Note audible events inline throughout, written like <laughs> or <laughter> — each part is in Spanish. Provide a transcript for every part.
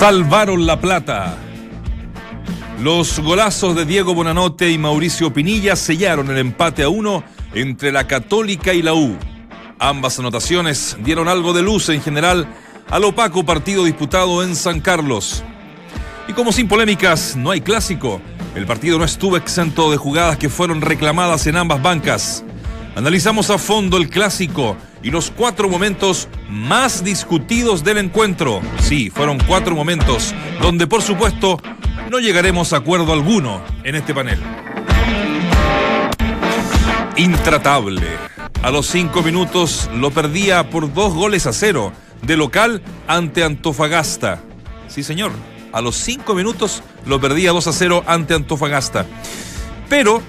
Salvaron la plata. Los golazos de Diego Bonanote y Mauricio Pinilla sellaron el empate a uno entre la Católica y la U. Ambas anotaciones dieron algo de luz en general al opaco partido disputado en San Carlos. Y como sin polémicas no hay clásico, el partido no estuvo exento de jugadas que fueron reclamadas en ambas bancas. Analizamos a fondo el clásico y los cuatro momentos más discutidos del encuentro. Sí, fueron cuatro momentos donde por supuesto no llegaremos a acuerdo alguno en este panel. Intratable. A los cinco minutos lo perdía por dos goles a cero de local ante Antofagasta. Sí, señor. A los cinco minutos lo perdía 2 a 0 ante Antofagasta. Pero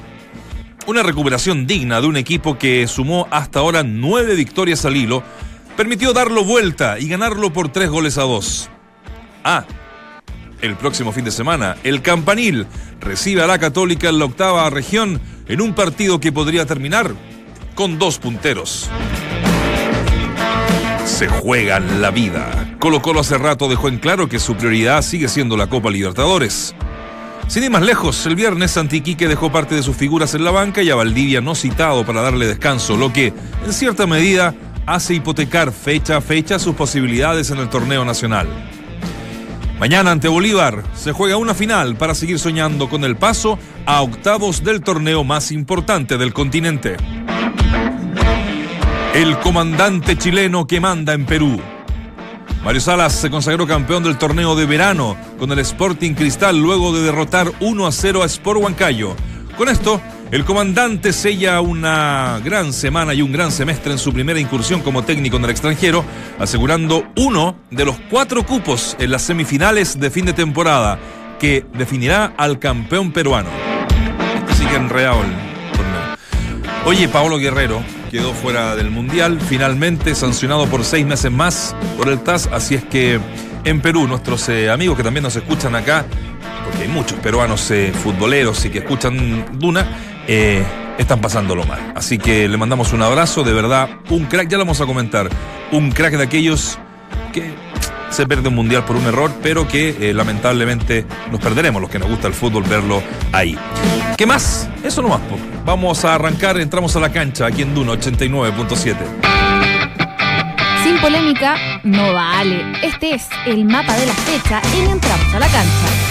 una recuperación digna de un equipo que sumó hasta ahora nueve victorias al hilo permitió darlo vuelta y ganarlo por tres goles a dos. Ah, el próximo fin de semana, el Campanil recibe a la Católica en la octava región en un partido que podría terminar con dos punteros. Se juegan la vida. Colo Colo hace rato dejó en claro que su prioridad sigue siendo la Copa Libertadores. Sin ir más lejos, el viernes Santiquique dejó parte de sus figuras en la banca y a Valdivia no citado para darle descanso, lo que, en cierta medida, hace hipotecar fecha a fecha sus posibilidades en el torneo nacional. Mañana ante Bolívar se juega una final para seguir soñando con el paso a octavos del torneo más importante del continente. El comandante chileno que manda en Perú. Mario Salas se consagró campeón del torneo de verano con el Sporting Cristal luego de derrotar 1 a 0 a Sport Huancayo. Con esto, el comandante sella una gran semana y un gran semestre en su primera incursión como técnico en el extranjero, asegurando uno de los cuatro cupos en las semifinales de fin de temporada, que definirá al campeón peruano. Este sigue enredado el torneo. Oye, Paolo Guerrero quedó fuera del Mundial, finalmente sancionado por seis meses más por el TAS, así es que en Perú nuestros eh, amigos que también nos escuchan acá, porque hay muchos peruanos eh, futboleros y que escuchan Duna, eh, están pasándolo mal. Así que le mandamos un abrazo, de verdad, un crack, ya lo vamos a comentar, un crack de aquellos que se pierde un mundial por un error, pero que eh, lamentablemente nos perderemos, los que nos gusta el fútbol, verlo ahí. ¿Qué más? Eso nomás. po. Vamos a arrancar, entramos a la cancha aquí en Duna 89.7. Sin polémica, no vale. Este es el mapa de la fecha en Entramos a la cancha.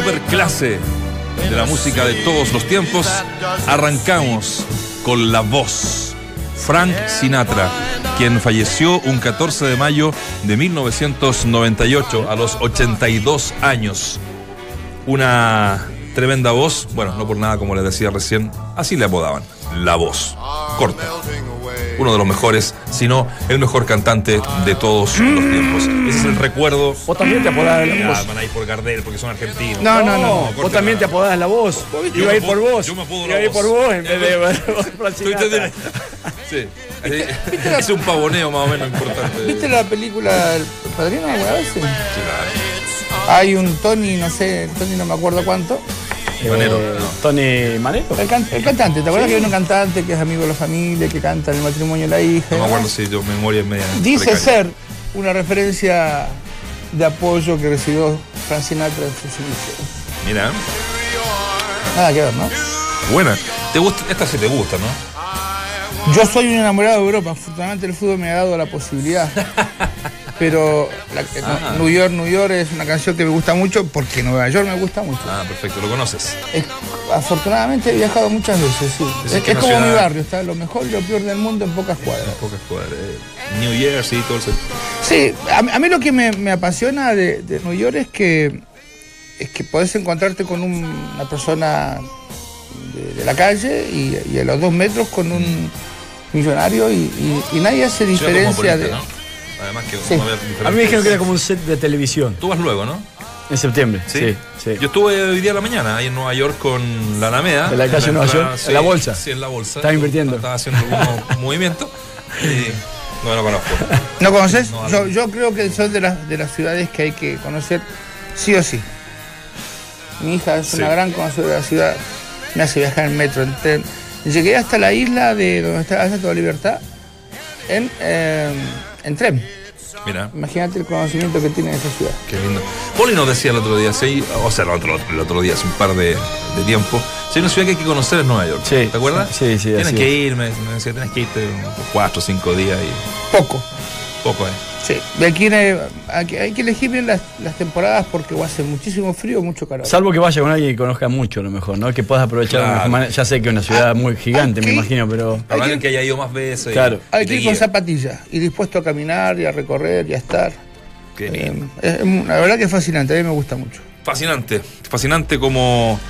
super clase de la música de todos los tiempos, arrancamos con la voz. Frank Sinatra, quien falleció un 14 de mayo de 1998 a los 82 años. Una tremenda voz, bueno, no por nada como les decía recién, así le apodaban, la voz, corta. Uno de los mejores, si no el mejor cantante de todos los tiempos. Ese es el recuerdo. Vos también te apodás la voz. van a ir por Gardel porque son argentinos. No, no, no. Vos también te apodás la voz. Yo Iba a ir por vos. yo me puedo Iba a ir por vos en vez de. <laughs> Sí. <laughs> Es un pavoneo más o menos importante. ¿Viste la película El Padrino alguna vez? Hay un Tony, no sé, Tony no me acuerdo cuánto. Manero, Eh, no. Tony Manero. El, can- el cantante, ¿te acuerdas que hay un cantante que es amigo de la familia, que canta en el matrimonio de la hija? No me acuerdo si yo memoria es media. Dice precaria. ser una referencia de apoyo que recibió Frank Sinatra en sus inicios. Mira, Nada que ver, ¿no? buena. ¿Te gusta? Esta sí te gusta, ¿no? Yo soy un enamorado de Europa. Afortunadamente el fútbol me ha dado la posibilidad <laughs> pero la- Ah. New York, New York es una canción que me gusta mucho porque Nueva York me gusta mucho. Ah, perfecto, lo conoces. Es- afortunadamente he viajado muchas veces, sí. Es, que es una como mi barrio, está lo mejor y lo peor del mundo en pocas cuadras. Pocas cuadras. eh, New Jersey, todo eso. Sí, a, mí- a mí lo que me, me apasiona de, de New York es que es que podés encontrarte con un- una persona de, de la calle y, y a los dos metros con un millonario y, y- y nadie hace diferencia de... ¿no? Además que Sí. A mí me dijeron que era como un set de televisión. Tú vas luego, ¿no? En septiembre. Sí, sí. Yo estuve hoy día a la mañana ahí en Nueva York con la Alameda. ¿En la calle En Nueva entrada, York? ¿En la bolsa? Sí, en la bolsa. Estaba invirtiendo. Estaba haciendo algunos <laughs> movimientos. Y no lo conozco. ¿No conoces? No, yo, creo que son de las, de las ciudades que hay que conocer sí o sí. Mi hija es Sí. una gran conocedora de la ciudad, me hace viajar en metro, en tren. Llegué hasta la isla de donde está la Estatua de Libertad en, eh, en tren. Mira, Imagínate el conocimiento que tiene de esa ciudad. qué lindo. Poli nos decía el otro día, sí, o sea, el otro, el otro día, hace un par de, de tiempo. Si hay una ciudad que hay que conocer es Nueva York. Sí, ¿Te acuerdas? sí, sí, Tienes así que es. ir, me, me decía, tienes que irte unos cuatro o cinco días y Poco. Poco, ¿eh? Sí. De aquí, hay que elegir bien las, las temporadas porque o hace muchísimo frío o mucho calor. Salvo que vaya con alguien que conozca mucho, a lo mejor, ¿no? Que puedas aprovechar de la Claro. mejor manera. Ya sé que es una ciudad muy gigante, me imagino, pero. Habrá que- alguien que haya ido más veces. y- Claro. y hay que ir con zapatillas y dispuesto a caminar y a recorrer y a estar. Qué Eh, lindo. es- la verdad que es fascinante, a mí me gusta mucho. Fascinante, fascinante como,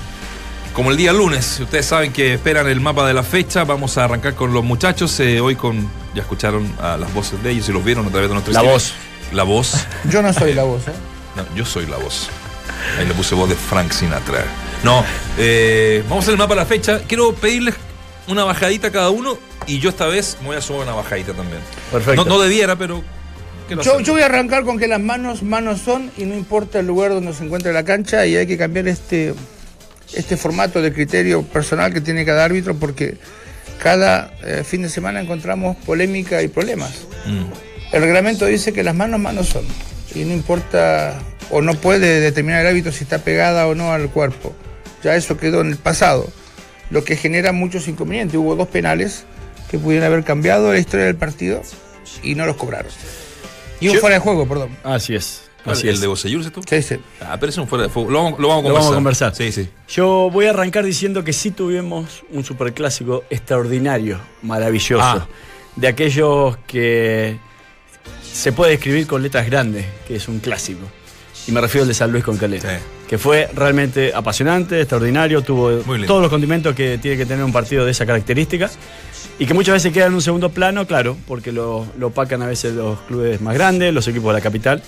como el día lunes. Ustedes saben que esperan el mapa de la fecha. Vamos a arrancar con los muchachos. eh, hoy con, ya escucharon a las voces de ellos y los vieron a través de nuestro La voz. La voz. Yo no soy la voz, ¿eh? No, yo soy la voz. Ahí le puse voz de Frank Sinatra. No, eh, vamos a hacer el mapa de la fecha. Quiero pedirles una bajadita a cada uno y yo esta vez me voy a sumar una bajadita también. Perfecto. No, no debiera, pero... Yo, yo voy a arrancar con que las manos, manos son y no importa el lugar donde se encuentre la cancha y hay que cambiar este, este formato de criterio personal que tiene cada árbitro porque cada eh, fin de semana encontramos polémica y problemas. Mm. El reglamento dice que las manos, manos son y no importa o no puede determinar el árbitro si está pegada o no al cuerpo. Ya eso quedó en el pasado, lo que genera muchos inconvenientes. Hubo dos penales que pudieron haber cambiado la historia del partido y no los cobraron. Y un fuera de juego, perdón. Así es. Así ¿El de Bocellur, ese tú? Sí, sí. Ah, pero ese es un fuera de fuego. Lo vamos, lo vamos a Lo conversar. vamos a conversar. Sí, sí. Yo voy a arrancar diciendo que sí tuvimos un superclásico extraordinario, maravilloso. Ah. De aquellos que se puede describir con letras grandes, que es un clásico. Y me refiero al de San Luis con Calera. Sí. Que fue realmente apasionante, extraordinario, tuvo todos los condimentos que tiene que tener un partido de esa característica. Y que muchas veces queda en un segundo plano, claro, porque lo, lo opacan a veces los clubes más grandes, los equipos de la capital.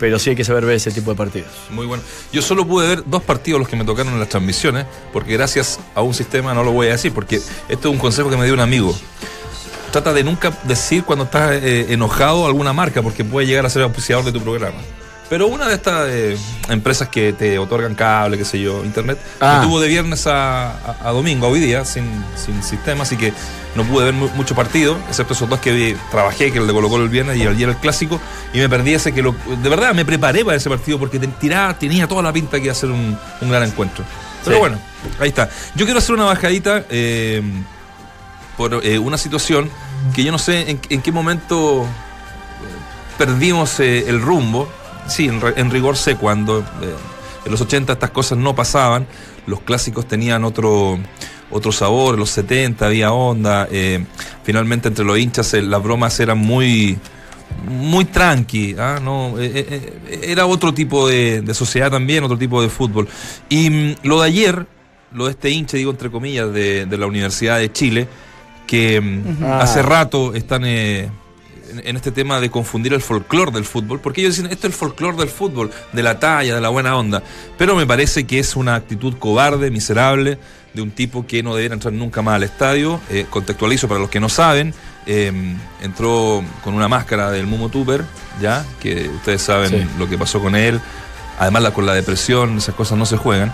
Pero sí hay que saber ver ese tipo de partidos. Muy bueno. Yo solo pude ver dos partidos los que me tocaron en las transmisiones, porque gracias a un sistema, no lo voy a decir, porque esto es un consejo que me dio un amigo. Trata de nunca decir cuando estás eh, enojado alguna marca, porque puede llegar a ser auspiciador de tu programa. Pero una de estas eh, empresas que te otorgan cable, qué sé yo, internet, Ah. me tuvo de viernes a, a- a domingo, hoy día, sin, sin sistema, así que no pude ver mu- mucho partido, excepto esos dos que vi, trabajé, que el de Colo Colo el viernes y ayer el clásico, y me perdí ese que lo, de verdad me preparé para ese partido porque te- tiraba, tenía toda la pinta que iba a ser un, un gran encuentro. Pero Sí. bueno, ahí está. Yo quiero hacer una bajadita eh, por eh, una situación que yo no sé en, en qué momento eh, perdimos el rumbo. Sí, en, re- en rigor sé cuando. eh, en los 80 estas cosas no pasaban. Los clásicos tenían otro, otro sabor. En los 70 había onda. eh, finalmente entre los hinchas eh, las bromas eran muy muy tranqui, ¿ah? no, eh, era otro tipo de, de sociedad también, otro tipo de fútbol. Y mm, lo de ayer, lo de este hincha, digo entre comillas, de, de la Universidad de Chile, que mm, hace rato están en, este tema de confundir el folclore del fútbol, porque ellos dicen, esto es el folclore del fútbol, de la talla, de la buena onda, pero me parece que es una actitud cobarde, miserable, de un tipo que no debería entrar nunca más al estadio. Eh, contextualizo para los que no saben, eh, entró con una máscara del Mumo Tupper, ya, que ustedes saben Sí. lo que pasó con él, además la, con la depresión, esas cosas no se juegan.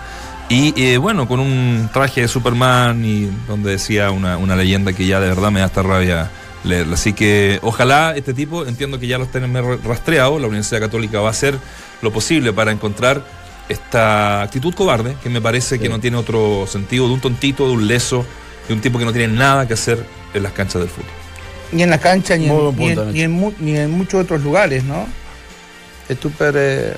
Y eh, bueno, con un traje de Superman y donde decía una, una leyenda que ya de verdad me da hasta rabia leerla. Así que ojalá este tipo, entiendo que ya los tienen rastreado, la Universidad Católica va a hacer lo posible para encontrar esta actitud cobarde, que me parece que no tiene otro sentido, de un tontito, de un leso, de un tipo que no tiene nada que hacer en las canchas del fútbol. Ni en la cancha, ni en, buen ni en- punto, ni en mu- ni en muchos otros lugares, ¿no? de Tupper, eh,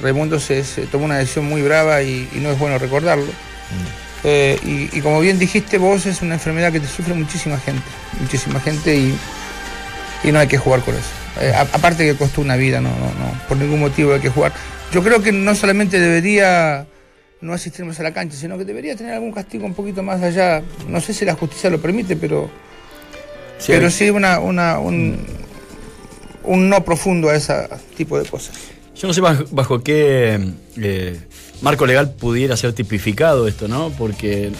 Raimundo se, se tomó una decisión muy brava y, y no es bueno recordarlo. Eh, y, y como bien dijiste vos, es una enfermedad que te sufre muchísima gente, muchísima gente y, y no hay que jugar con eso. Eh, a- aparte que costó una vida, no, no, no, por ningún motivo hay que jugar. Yo creo que no solamente debería no asistir más a la cancha, sino que debería tener algún castigo un poquito más allá. No sé si la justicia lo permite, pero, Sí, pero hay- sí una, una, un, un no profundo a ese tipo de cosas. Yo no sé bajo, bajo qué eh, marco legal pudiera ser tipificado esto, ¿no? Porque eh,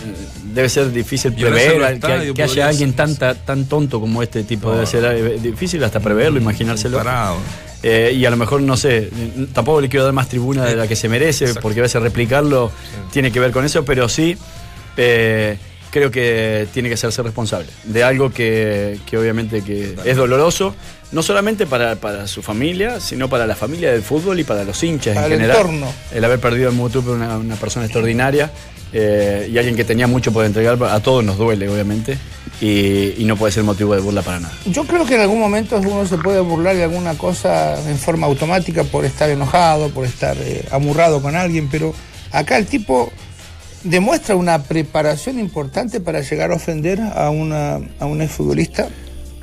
debe ser difícil prever que, haya alguien tan, tonto como este tipo. No. Debe ser eh, difícil hasta preverlo, imaginárselo. Parado. Eh, y a lo mejor, no sé, tampoco le quiero dar más tribuna de la que se merece, Exacto. porque a veces replicarlo tiene que ver con eso, pero sí eh, creo que tiene que hacerse responsable de algo que, que obviamente que es doloroso, no solamente para, para su familia, sino para la familia del fútbol y para los hinchas Para en el general. entorno. El haber perdido en Mutupe una, una persona extraordinaria eh, y alguien que tenía mucho por entregar, a todos nos duele, obviamente, y, y no puede ser motivo de burla para nada. Yo creo que en algún momento uno se puede burlar de alguna cosa en forma automática por estar enojado, por estar eh, amurrado con alguien, pero acá el tipo demuestra una preparación importante para llegar a ofender a, una, a un exfutbolista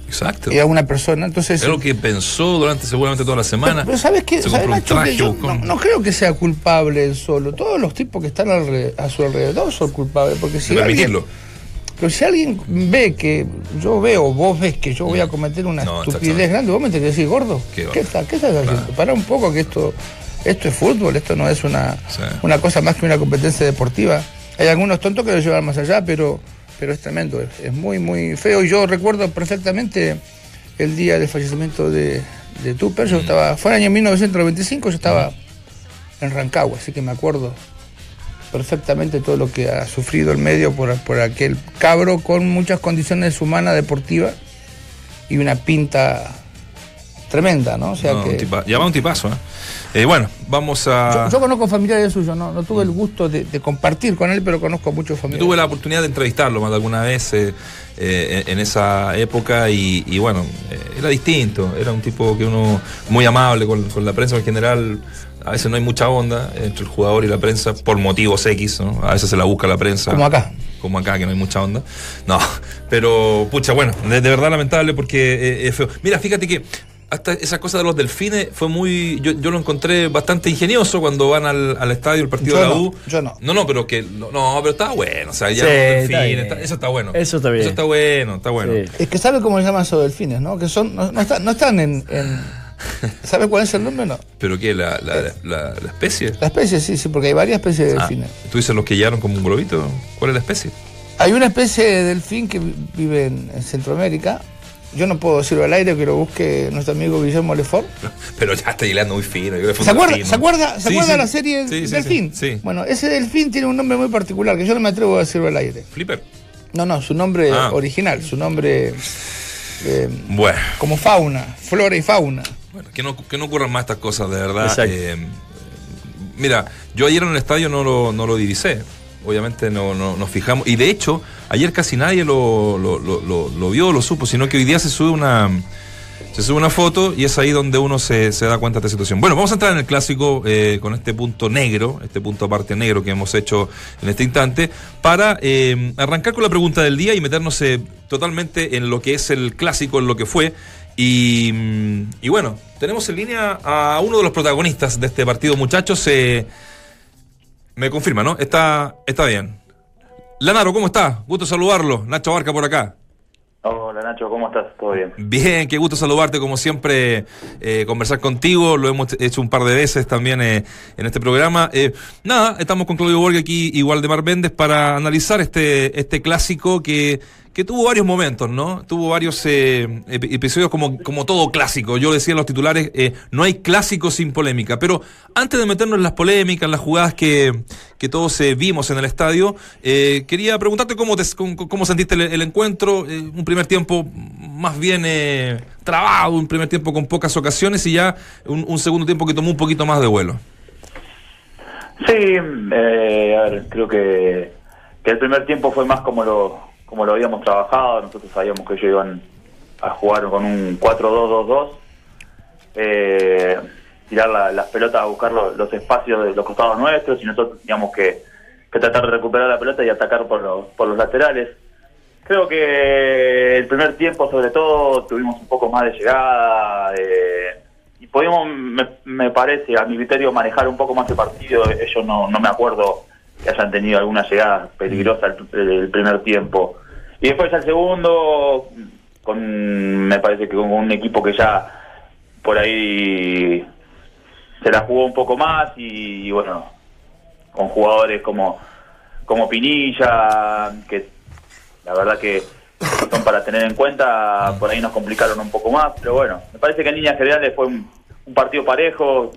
Exacto. y a una persona. Entonces, Es lo que pensó durante seguramente toda la semana. Pero, pero ¿sabes qué? Se ¿Sabes, un traje, yo no, creo que sea culpable él solo. Todos los tipos que están a su alrededor son culpables. Porque si alguien, pero si alguien ve que yo veo, vos ves que yo voy a cometer una No, estupidez grande, vos me tenés que decir, gordo, Qué ¿qué, va. está- qué estás haciendo? Pará un poco que esto, esto es fútbol, esto no es una, Sí. una cosa más que una competencia deportiva. Hay algunos tontos que lo llevan más allá, pero, pero es tremendo, es, es muy, muy feo. Y yo recuerdo perfectamente el día del fallecimiento de, de Tupper, yo estaba, fue el año 1995, yo estaba en Rancagua, así que me acuerdo perfectamente todo lo que ha sufrido el medio por, por aquel cabro con muchas condiciones humanas, deportivas y una pinta tremenda, ¿no? O sea No, que un tipa- ya va un tipazo, ¿eh? Eh, bueno, vamos a. yo, yo conozco familiares suyos, no, no tuve el gusto de, de compartir con él, pero conozco a muchos Yo familiares. tuve la oportunidad de entrevistarlo más de alguna vez eh, eh, en esa época y, y bueno, era distinto, era un tipo que uno muy amable con, con la prensa en general. A veces no hay mucha onda entre el jugador y la prensa por motivos X, ¿no? A veces se la busca la prensa. Como acá. Como acá, que no hay mucha onda. No, <laughs> pero pucha, bueno, de, de verdad lamentable porque eh, es feo. Mira, fíjate que hasta esa cosa de los delfines fue muy. Yo, yo lo encontré bastante ingenioso cuando van al, al estadio el partido Yo de la no, U. yo no. No, no, pero que. No, no, pero está bueno. O sea, ya Sí, los delfines, está- eso está bueno. Eso está bien. Eso está bueno, está bueno. Sí. Es que sabe cómo se llaman esos delfines, ¿no? Que son, no, no están, no están en, en- <laughs> ¿Sabe cuál es el nombre? No. Pero que la, la, la, la especie. La especie, sí, sí, porque hay varias especies de Ah, delfines. Tú dices los que llegaron como un globito. ¿Cuál es la especie? Hay una especie de delfín que vi- vive en, en Centroamérica. Yo no puedo decirlo al aire, que lo busque nuestro amigo Guillermo Lefort. <laughs> Pero ya está hilando muy fino. yo ¿Se acuerda, ¿se acuerda, ¿se Sí, acuerda sí. la serie Sí, Delfín? Sí, sí. Bueno, ese delfín tiene un nombre muy particular que yo no me atrevo a decirlo al aire. Flipper. No, no, su nombre Ah. original, su nombre eh, Bueno. como fauna, flora y fauna. Bueno, que no, que no ocurran más estas cosas, de verdad. Exacto. Eh, mira, yo ayer en el estadio no lo, no lo divisé. Obviamente no, no- nos fijamos. Y de hecho, ayer casi nadie lo, lo, lo, lo- vio, lo supo, sino que hoy día se sube una. Se sube una foto y es ahí donde uno se, da cuenta de esta situación. Bueno, vamos a entrar en el clásico eh, con este punto negro, este punto aparte negro que hemos hecho en este instante, para eh, arrancar con la pregunta del día y meternos eh, totalmente en lo que es el clásico, en lo que fue. Y, y bueno, tenemos en línea a uno de los protagonistas de este partido, muchachos. eh, me confirma, ¿no? Está, está bien. Lanaro, ¿cómo está? Gusto saludarlo. Nacho Barca por acá. Hola Nacho, ¿cómo estás? ¿Todo bien? Bien, qué gusto saludarte, como siempre, eh, conversar contigo. Lo hemos hecho un par de veces también eh, en este programa. Eh, nada, estamos con Claudio Borges aquí y Waldemar Méndez para analizar este, este clásico que, que tuvo varios momentos, ¿no? Tuvo varios eh, ep- episodios como, como todo clásico. Yo decía en los titulares, eh, no hay clásico sin polémica. Pero antes de meternos en las polémicas, en las jugadas que, que todos eh, vimos en el estadio, eh, quería preguntarte cómo, te, cómo, sentiste el, encuentro. Un primer tiempo más bien trabado, un primer tiempo con pocas ocasiones y ya un, un segundo tiempo que tomó un poquito más de vuelo. Sí, a ver, creo que, que el primer tiempo fue más como lo como lo habíamos trabajado. Nosotros sabíamos que ellos iban a jugar con un 4-2-2-2. Eh, tirar la- las pelotas a buscar los, espacios de los costados nuestros y nosotros teníamos que, que tratar de recuperar la pelota y atacar por los, por los laterales. Creo que el primer tiempo, sobre todo, tuvimos un poco más de llegada de- y pudimos, me, me parece, a mi criterio, manejar un poco más el partido. Ellos no, no me acuerdo que hayan tenido alguna llegada peligrosa el, primer tiempo. Y después ya el segundo, con me parece que con un equipo que ya por ahí se la jugó un poco más y, bueno, con jugadores como, como Pinilla, que la verdad que son para tener en cuenta, por ahí nos complicaron un poco más, pero bueno, me parece que en líneas generales fue un, un partido parejo,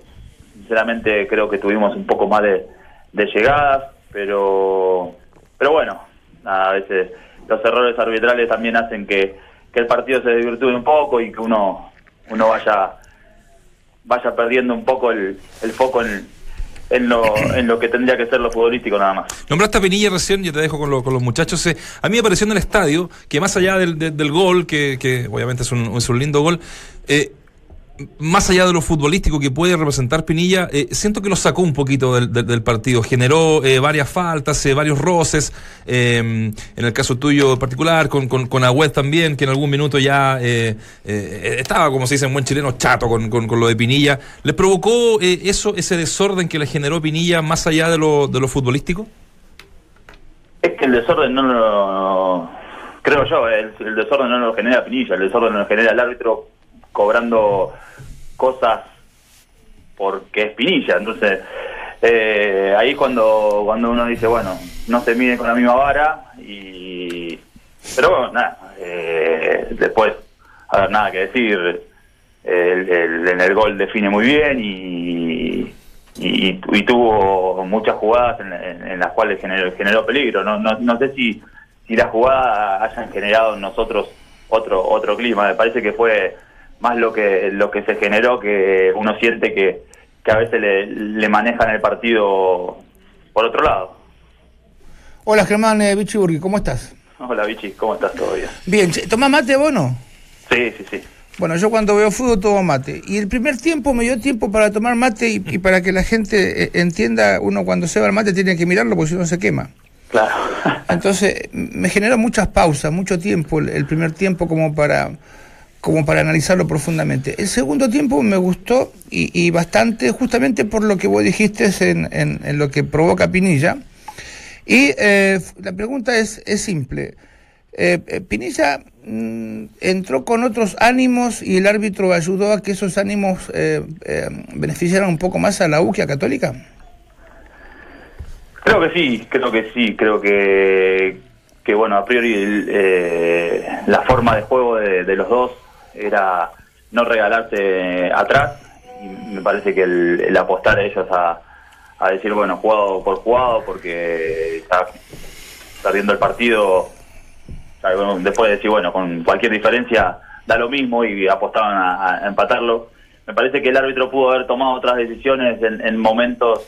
sinceramente creo que tuvimos un poco más de llegadas, pero pero bueno, nada, a veces los errores arbitrales también hacen que, que el partido se desvirtúe un poco y que uno uno vaya vaya perdiendo un poco el, el foco en, en lo, en lo que tendría que ser lo futbolístico nada más. Nombraste a Pinilla recién, yo te dejo con, lo- con los muchachos. eh, a mí me pareció en el estadio que más allá del, de- del gol, que, que obviamente es un, es un lindo gol, eh, más allá de lo futbolístico que puede representar Pinilla, eh, siento que lo sacó un poquito del, partido. Generó eh, varias faltas, eh, varios roces. eh, en el caso tuyo en particular, con, con, con también, que en algún minuto ya eh, estaba, como se dice en buen chileno, chato con, con, lo de Pinilla. ¿Le provocó eso, ese desorden que le generó Pinilla más allá de lo, de lo futbolístico? Es que el desorden no lo. Creo yo, el, el desorden no lo genera Pinilla, el desorden lo genera el árbitro cobrando cosas porque es Pinilla. Entonces, eh, ahí es cuando, cuando uno dice, bueno, no se mide con la misma vara y. Pero bueno, nada, eh, después, a ver, nada que decir. El, el- en el gol define muy bien y, y, y tuvo muchas jugadas en, en- las cuales generó, generó peligro. No, no, no sé si, si las jugadas hayan generado en nosotros otro otro clima. Me parece que fue más lo que lo que se generó que uno siente que, que a veces le, le manejan el partido por otro lado. Hola Germán eh, Vichy Burgui, ¿cómo estás? Hola Vichy, ¿cómo estás todavía? Bien, ¿tomás mate vos no? Sí, sí, sí. Bueno, yo cuando veo fútbol tomo mate. Y el primer tiempo me dio tiempo para tomar mate y, y para que la gente eh, entienda, uno cuando se va al mate tiene que mirarlo porque si no se quema. Claro. <laughs> Entonces me generó muchas pausas, mucho tiempo, el, el primer tiempo como para como para analizarlo profundamente. El segundo tiempo me gustó y, y bastante justamente por lo que vos dijiste en, lo que provoca Pinilla. Y eh, la pregunta es, es simple. Eh, eh, Pinilla mm, entró con otros ánimos y el árbitro ayudó a que esos ánimos eh, eh, beneficiaran un poco más a la U que a Católica. Creo que sí, creo que sí, creo que, que bueno, a priori eh, la forma de juego de los dos era no regalarse atrás y me parece que el, apostar a ellos a, decir, bueno, jugado por jugado porque está perdiendo el partido, después de decir, bueno, con cualquier diferencia da lo mismo y apostaban a, empatarlo. Me parece que el árbitro pudo haber tomado otras decisiones en, en momentos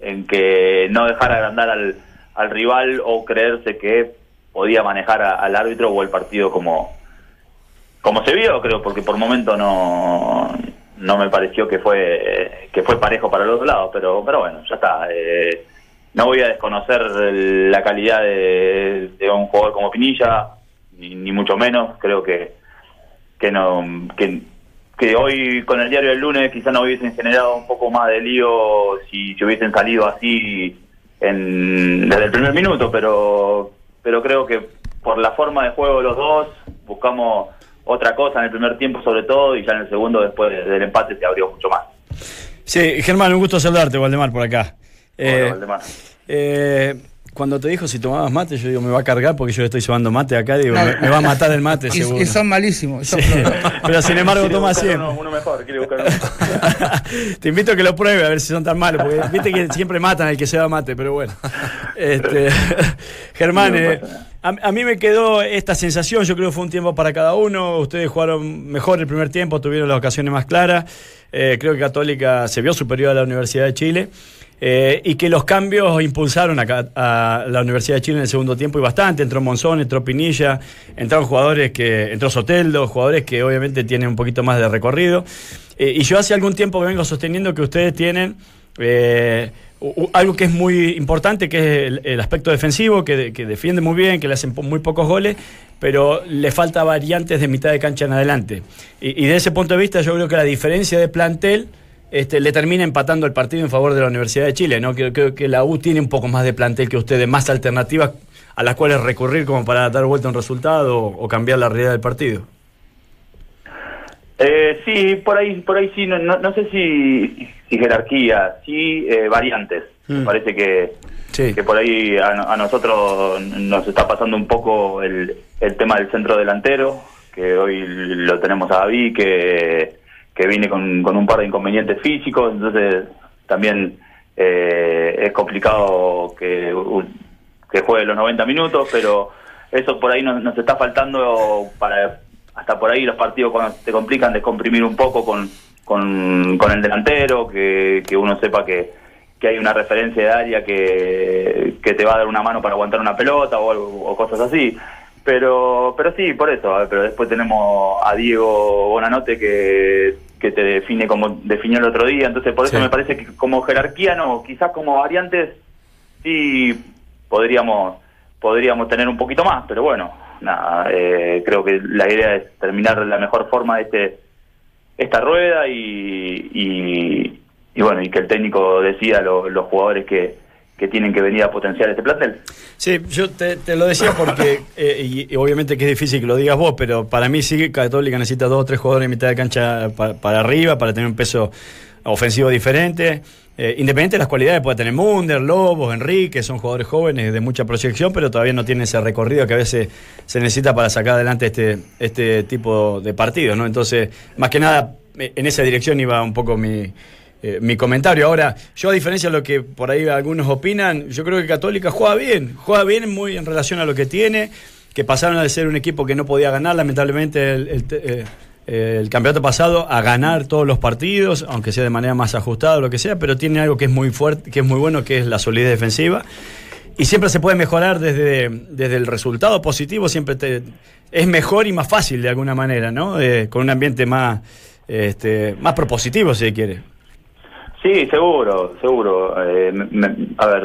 en que no dejar agrandar al, al rival o creerse que podía manejar al árbitro o el partido como como se vio creo porque por momento no no me pareció que fue que fue parejo para los dos lados pero pero bueno ya está eh, no voy a desconocer la calidad de, de un jugador como Pinilla ni, mucho menos creo que que no que, hoy con el diario del lunes quizá no hubiesen generado un poco más de lío si, si hubiesen salido así en, desde el primer minuto, pero pero creo que por la forma de juego de los dos buscamos otra cosa en el primer tiempo sobre todo y ya en el segundo después del empate se abrió mucho más. Sí, Germán, un gusto saludarte, Valdemar, por acá. Hola, Eh, Valdemar. eh, cuando te dijo si tomabas mate, yo digo, me va a cargar porque yo le estoy llevando mate acá, digo, me, me va a matar el mate, <laughs> Y, seguro. y son malísimos. son <laughs> Sí, flojos. pero sin embargo toma buscar siempre. Uno, uno mejor, quiere buscar uno. <laughs> Te invito a que lo pruebe a ver si son tan malos, porque viste que siempre matan al que se da mate, pero bueno. Este, Germán, No eh. A, mí me quedó esta sensación, yo creo que fue un tiempo para cada uno, ustedes jugaron mejor el primer tiempo, tuvieron las ocasiones más claras, Eh, creo que Católica se vio superior a la Universidad de Chile. eh, y que los cambios impulsaron a, la Universidad de Chile en el segundo tiempo y bastante. Entró Monzón, entró Pinilla, entraron jugadores que. entró Soteldo, jugadores que obviamente tienen un poquito más de recorrido. Eh, y yo hace algún tiempo que vengo sosteniendo que ustedes tienen algo que es muy importante, que es el, aspecto defensivo, que, defiende muy bien, que le hacen muy pocos goles, pero le falta variantes de mitad de cancha en adelante. Y, de ese punto de vista yo creo que la diferencia de plantel este, le termina empatando el partido en favor de la Universidad de Chile. ¿no? Creo, creo que la U tiene un poco más de plantel que ustedes, más alternativas a las cuales recurrir como para dar vuelta a un resultado o, o cambiar la realidad del partido. Eh, sí, por ahí, por ahí sí, no, no, no sé si, si jerarquía, sí eh, variantes. Me Mm. parece que, Sí. que por ahí a, a nosotros nos está pasando un poco el, el tema del centro delantero, que hoy lo tenemos a David, que, que viene con, con un par de inconvenientes físicos, entonces también eh, es complicado que, que juegue los 90 minutos, pero eso por ahí nos, nos está faltando para hasta por ahí los partidos cuando te complican descomprimir un poco con, con, con el delantero, que, que uno sepa que, que hay una referencia de área que, que te va a dar una mano para aguantar una pelota o, o cosas así. Pero pero sí, por eso. Pero después tenemos a Diego Bonanote que, que te define como definió el otro día. Entonces, por eso Sí. me parece que como jerarquía no, quizás como variantes sí podríamos podríamos tener un poquito más, pero bueno, nada, eh, creo que la idea es terminar de la mejor forma este esta rueda y, y, y bueno, y que el técnico decida lo- los jugadores que, que tienen que venir a potenciar este plantel. Sí, yo te, lo decía porque, <laughs> eh, y, obviamente que es difícil que lo digas vos, pero para mí sí que Católica necesita dos o tres jugadores en mitad de cancha pa- para arriba, para tener un peso ofensivo diferente. Eh, independiente de las cualidades, puede tener Munder, Lobos, Enrique, son jugadores jóvenes de mucha proyección, pero todavía no tienen ese recorrido que a veces se necesita para sacar adelante este, este tipo de partidos, ¿no? Entonces, más que nada, eh, en esa dirección iba un poco mi, eh, mi comentario. Ahora, yo a diferencia de lo que por ahí algunos opinan, yo creo que Católica juega bien, juega bien muy en relación a lo que tiene, que pasaron de ser un equipo que no podía ganar, lamentablemente, el, eh, el campeonato pasado, a ganar todos los partidos, aunque sea de manera más ajustada o lo que sea, pero tiene algo que es muy fuerte, que es muy bueno, que es la solidez defensiva. Y siempre se puede mejorar desde, desde el resultado positivo, siempre te, es mejor y más fácil de alguna manera, ¿no? Eh, con un ambiente más, este, más propositivo, si se quiere. Sí, seguro, seguro. Eh, a ver,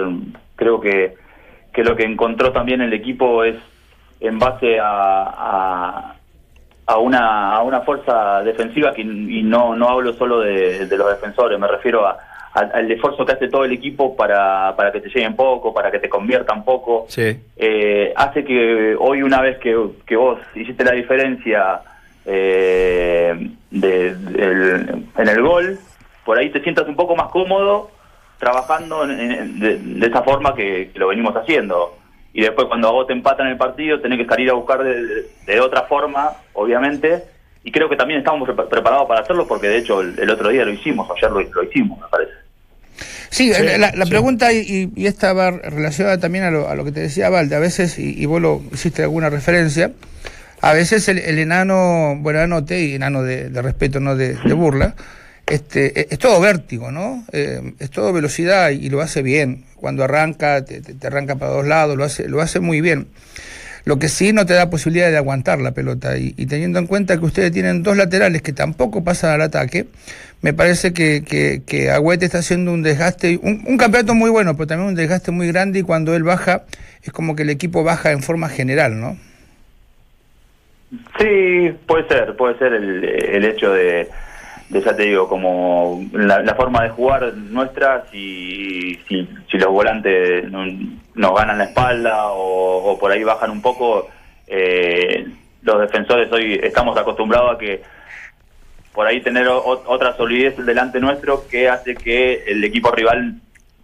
creo que, que lo que encontró también el equipo es en base a, a una, a una fuerza defensiva que, y no, no hablo solo de, de los defensores, me refiero a, al, al esfuerzo que hace todo el equipo para, para que te lleguen poco, para que te conviertan poco. Sí. eh, hace que hoy una vez que, que vos hiciste la diferencia eh, de- en el gol, por ahí te sientas un poco más cómodo trabajando en- en- de, de esa forma que, que lo venimos haciendo. Y después cuando a vos te empatan el partido tenés que salir a buscar de, de- de otra forma, obviamente. Y creo que también estamos pre- preparados para hacerlo porque de hecho el, el otro día lo hicimos, ayer lo, lo hicimos, me parece. Sí, Sí, la, la sí. pregunta, y, y esta va relacionada también a lo, a lo que te decía Valde, a veces, y, y vos lo hiciste alguna referencia, a veces el, el enano, bueno, enanote y enano de, de respeto, no de, de burla, este, es, es todo vértigo, ¿no? Eh, es todo velocidad y, lo hace bien. Cuando arranca, te, arranca para dos lados, lo hace, lo hace muy bien. Lo que sí no te da posibilidad de aguantar la pelota. Y, teniendo en cuenta que ustedes tienen dos laterales que tampoco pasan al ataque, me parece que, que, que Agüete está haciendo un desgaste, un, un campeonato muy bueno, pero también un desgaste muy grande y cuando él baja, es como que el equipo baja en forma general, ¿no? Sí, puede ser, puede ser el, el hecho de, ya te digo, como la, forma de jugar nuestra, si, si, si los volantes no- nos ganan la espalda o, por ahí bajan un poco, eh, los defensores hoy estamos acostumbrados a que por ahí tener otra solidez delante nuestro que hace que el equipo rival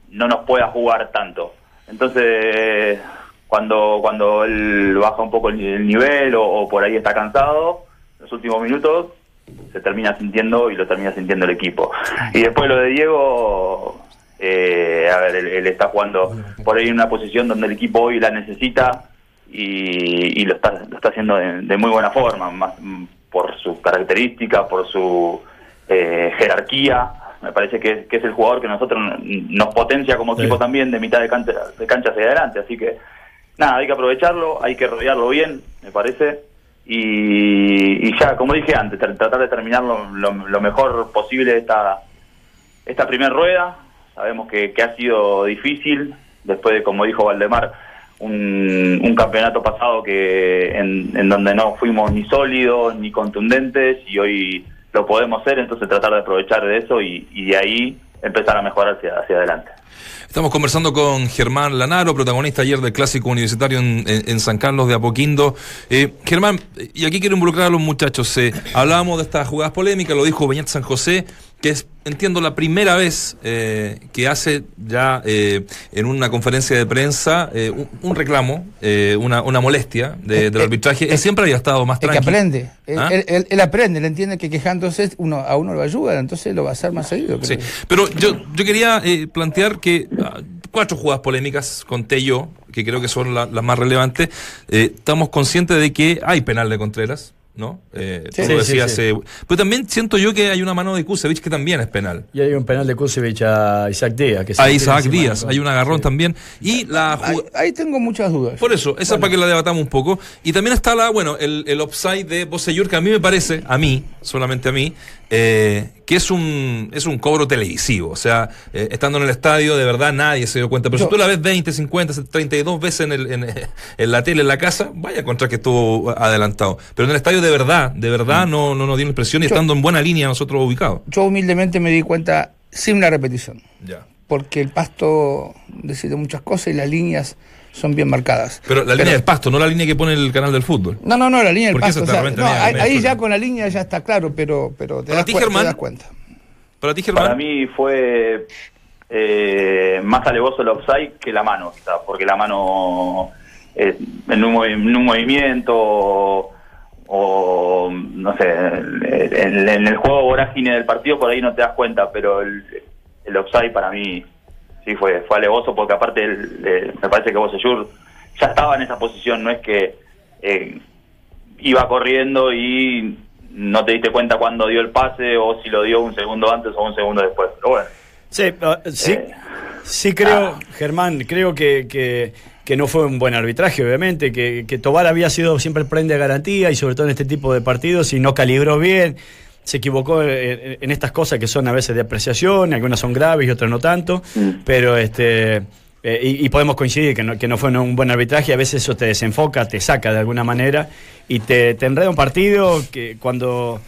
no nos pueda jugar tanto. Entonces, cuando cuando él baja un poco el, el nivel o por ahí está cansado, los últimos minutos se termina sintiendo y lo termina sintiendo el equipo. Y después lo de Diego, eh, a ver, él, él está jugando por ahí en una posición donde el equipo hoy la necesita y, y lo, está, lo está haciendo de, de muy buena forma, más por su característica, por su eh, jerarquía. Me parece que, que es el jugador que nosotros nos potencia como Sí. equipo también de mitad de cancha, de cancha hacia adelante. Así que nada, hay que aprovecharlo, hay que rodearlo bien, me parece. Y, y ya, como dije antes, tra- tratar de terminar lo, lo- lo mejor posible esta, esta primera rueda. Sabemos que, que ha sido difícil, después de, como dijo Valdemar, un, un campeonato pasado que en, en donde no fuimos ni sólidos ni contundentes y hoy lo podemos ser, entonces tratar de aprovechar de eso y, y de ahí empezar a mejorar hacia, hacia adelante. Estamos conversando con Germán Lanaro, protagonista ayer del clásico universitario en, San Carlos de Apoquindo. Eh, Germán, y aquí quiero involucrar a los muchachos. eh, hablábamos de estas jugadas polémicas, lo dijo Beñat San José, que es, entiendo, la primera vez eh, que hace ya eh, en una conferencia de prensa eh, un, un reclamo, eh, una, una molestia de- del arbitraje. Él siempre había estado más Es que tranquilo. aprende. Él, ¿Ah? él- él- él aprende, él entiende que quejándose uno, a uno lo ayuda, entonces lo va a hacer más seguido. Sí, pero yo, yo quería plantear que ah, cuatro jugadas polémicas, conté yo, que creo que son la- las más relevantes. Estamos conscientes de que hay penal de Contreras, ¿no? Eh, Sí, tú sí, decías, sí. eh, pero también siento yo que hay una mano de Kusevich que también es penal. Y hay un penal de Kusevich a Isaac Díaz. Que se A Isaac Díaz, hay un agarrón Sí. también. Y la Ahí, ahí tengo muchas dudas. Por eso, esa para que la debatamos un poco. Y también está la, bueno, el, el offside de Bosellur, que a mí me parece, a mí, solamente a mí, eh, que es un, es un cobro televisivo. O sea, eh, estando en el estadio, de verdad nadie se dio cuenta. Pero Yo- si tú la ves 20, 50, 32 veces en, el, en, <laughs> en la tele, en la casa, vaya a encontrar que estuvo adelantado. Pero en el estadio, de verdad, de verdad, no, no nos dio impresión y Yo- estando en buena línea nosotros ubicados. Yo humildemente me di cuenta sin una repetición, Ya. porque el pasto decide muchas cosas y las líneas son bien marcadas. Pero la línea del pasto, no la línea que pone el canal del fútbol. No, no, no, la línea del Porque pasto. o sea, no, ahí, ya con la línea ya está claro, pero, pero te, das, ti, cuen- te das cuenta. Para ti, Germán. Para mí fue eh, más alevoso el offside que la mano, quizá, porque la mano eh, en, un, movi- en un movimiento o, o, no sé, en, en el juego vorágine del partido por ahí no te das cuenta, pero el, el offside para mí sí fue, fue alevoso porque aparte el- eh, me parece que Bosellur ya estaba en esa posición, no es que eh, iba corriendo y no te diste cuenta cuando dio el pase o si lo dio un segundo antes o un segundo después. Pero bueno, Sí, ah, sí, Eh, sí creo, ah. Germán, creo que, que, que no fue un buen arbitraje, obviamente, que, que Tobar había sido siempre el prende de garantía y sobre todo en este tipo de partidos y no calibró bien, se equivocó en, en estas cosas que son a veces de apreciación, algunas son graves y otras no tanto, Mm. pero este... eh, y, y podemos coincidir que no, que no fue un buen arbitraje, a veces eso te desenfoca, te saca de alguna manera y te, te enreda un partido que cuando...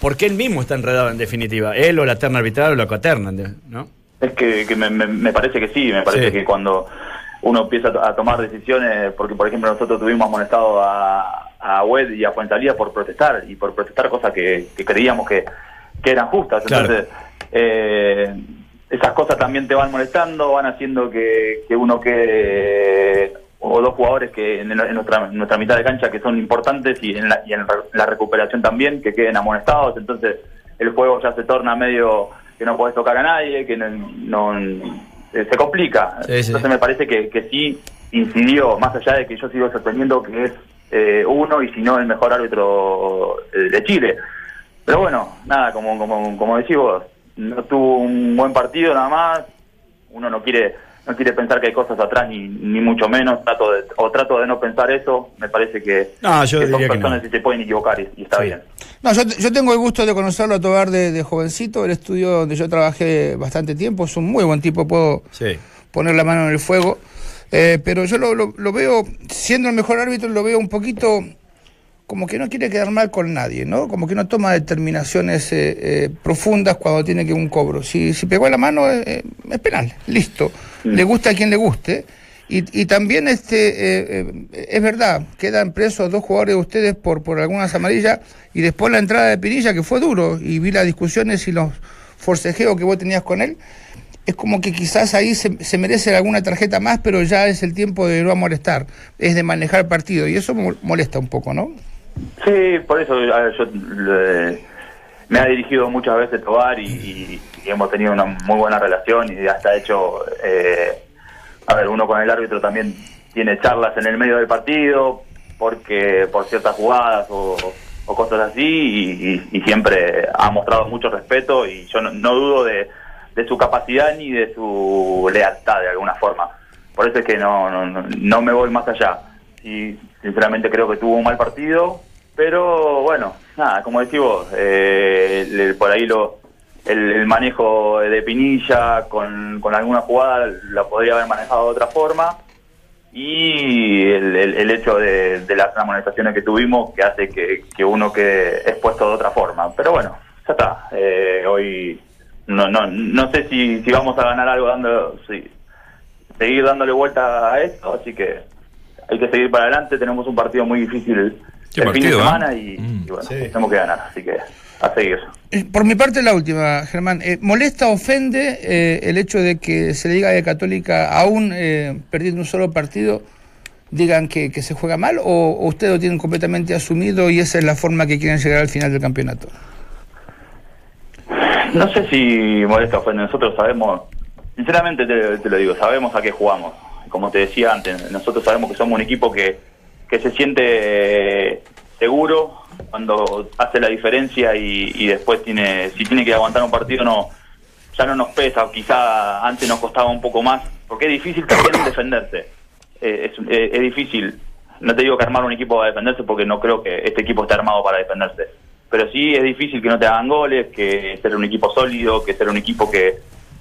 Porque él mismo está enredado en definitiva, él o la terna arbitral o la coterna, ¿no? es que, que me, me- me parece que sí, me parece Sí. que cuando uno empieza a tomar decisiones, porque por ejemplo nosotros tuvimos amonestado a, a Wed y a Fuensalía por protestar, y por protestar cosas que, que creíamos que, que eran justas. Claro. Entonces, eh, esas cosas también te van molestando, van haciendo que, que uno quede, o dos jugadores que en, en nuestra, en nuestra mitad de cancha que son importantes y en, la, y en la recuperación también, que queden amonestados. Entonces, el juego ya se torna medio que no podés tocar a nadie, que no, no- eh, se complica. Sí, sí. Entonces me parece que, que sí incidió, más allá de que yo sigo sosteniendo que es eh, uno y si no el mejor árbitro eh, de Chile. Pero bueno, nada, como, como, como decís vos, no tuvo un buen partido nada más, uno no quiere no quiere pensar que hay cosas atrás ni, ni mucho menos, trato de, o trato de no pensar eso, me parece que, No, yo que son diría que personas no. que se pueden equivocar y, y está Sí. bien. No, yo, yo tengo el gusto de conocerlo a Tobar de, de jovencito, el estudio donde yo trabajé bastante tiempo, es un muy buen tipo, puedo Sí. poner la mano en el fuego, Eh, pero yo lo, lo- lo veo, siendo el mejor árbitro, lo veo un poquito como que no quiere quedar mal con nadie, ¿no? Como que no toma determinaciones eh, eh, profundas cuando tiene que un cobro. Si, si pegó la mano, eh, eh, es penal, listo. Le gusta a quien le guste. Y, y también este es verdad, quedan presos dos jugadores de ustedes por, por algunas amarillas y después la entrada de Pinilla, que fue duro, y vi las discusiones y los forcejeos que vos tenías con él. Es como que quizás ahí se, se merece alguna tarjeta más, pero ya es el tiempo de no molestar, es de manejar el partido, y eso mo- molesta un poco, ¿no? Sí, por eso yo le- me ha dirigido muchas veces Tobar y, y- hemos tenido una muy buena relación y hasta hecho, eh, a ver, uno con el árbitro también tiene charlas en el medio del partido porque por ciertas jugadas o, cosas así y- y siempre ha mostrado mucho respeto y yo no, no dudo de, de su capacidad ni de su lealtad de alguna forma. Por eso es que no, no, no, me voy más allá. Y sinceramente creo que tuvo un mal partido, Pero bueno, nada, como decís vos, eh, el- por ahí lo, el, manejo de Pinilla con, con alguna jugada la podría haber manejado de otra forma. Y el, hecho de, de las amonestaciones que tuvimos que hace que, que uno quede expuesto de otra forma. Pero bueno, ya está. Eh, hoy no, no, no sé si, si vamos a ganar algo dando, si- seguir dándole vuelta a esto, así que hay que seguir para adelante. Tenemos un partido muy difícil Qué el fin de ¿eh? semana y, Mm. y bueno, Sí. tenemos que ganar, así que a seguir. Eh, Por mi parte, la última, Germán. Eh, ¿Molesta, ofende eh, el hecho de que se le diga de Católica, aún eh, perdiendo un solo partido, digan que, que se juega mal? ¿O, o ustedes lo tienen completamente asumido y esa es la forma que quieren llegar al final del campeonato? No sé si molesta ofende. Nosotros sabemos, sinceramente te, lo digo, sabemos a qué jugamos. Como te decía antes, nosotros sabemos que somos un equipo que, que se siente eh, seguro cuando hace la diferencia y, y después tiene, si tiene que aguantar un partido no ya no nos pesa, o quizá antes nos costaba un poco más, porque es difícil también <coughs> defenderse. Eh, es, eh, es difícil. No te digo que armar un equipo para defenderse porque no creo que este equipo esté armado para defenderse. Pero sí es difícil que no te hagan goles, que ser un equipo sólido, que ser un equipo que,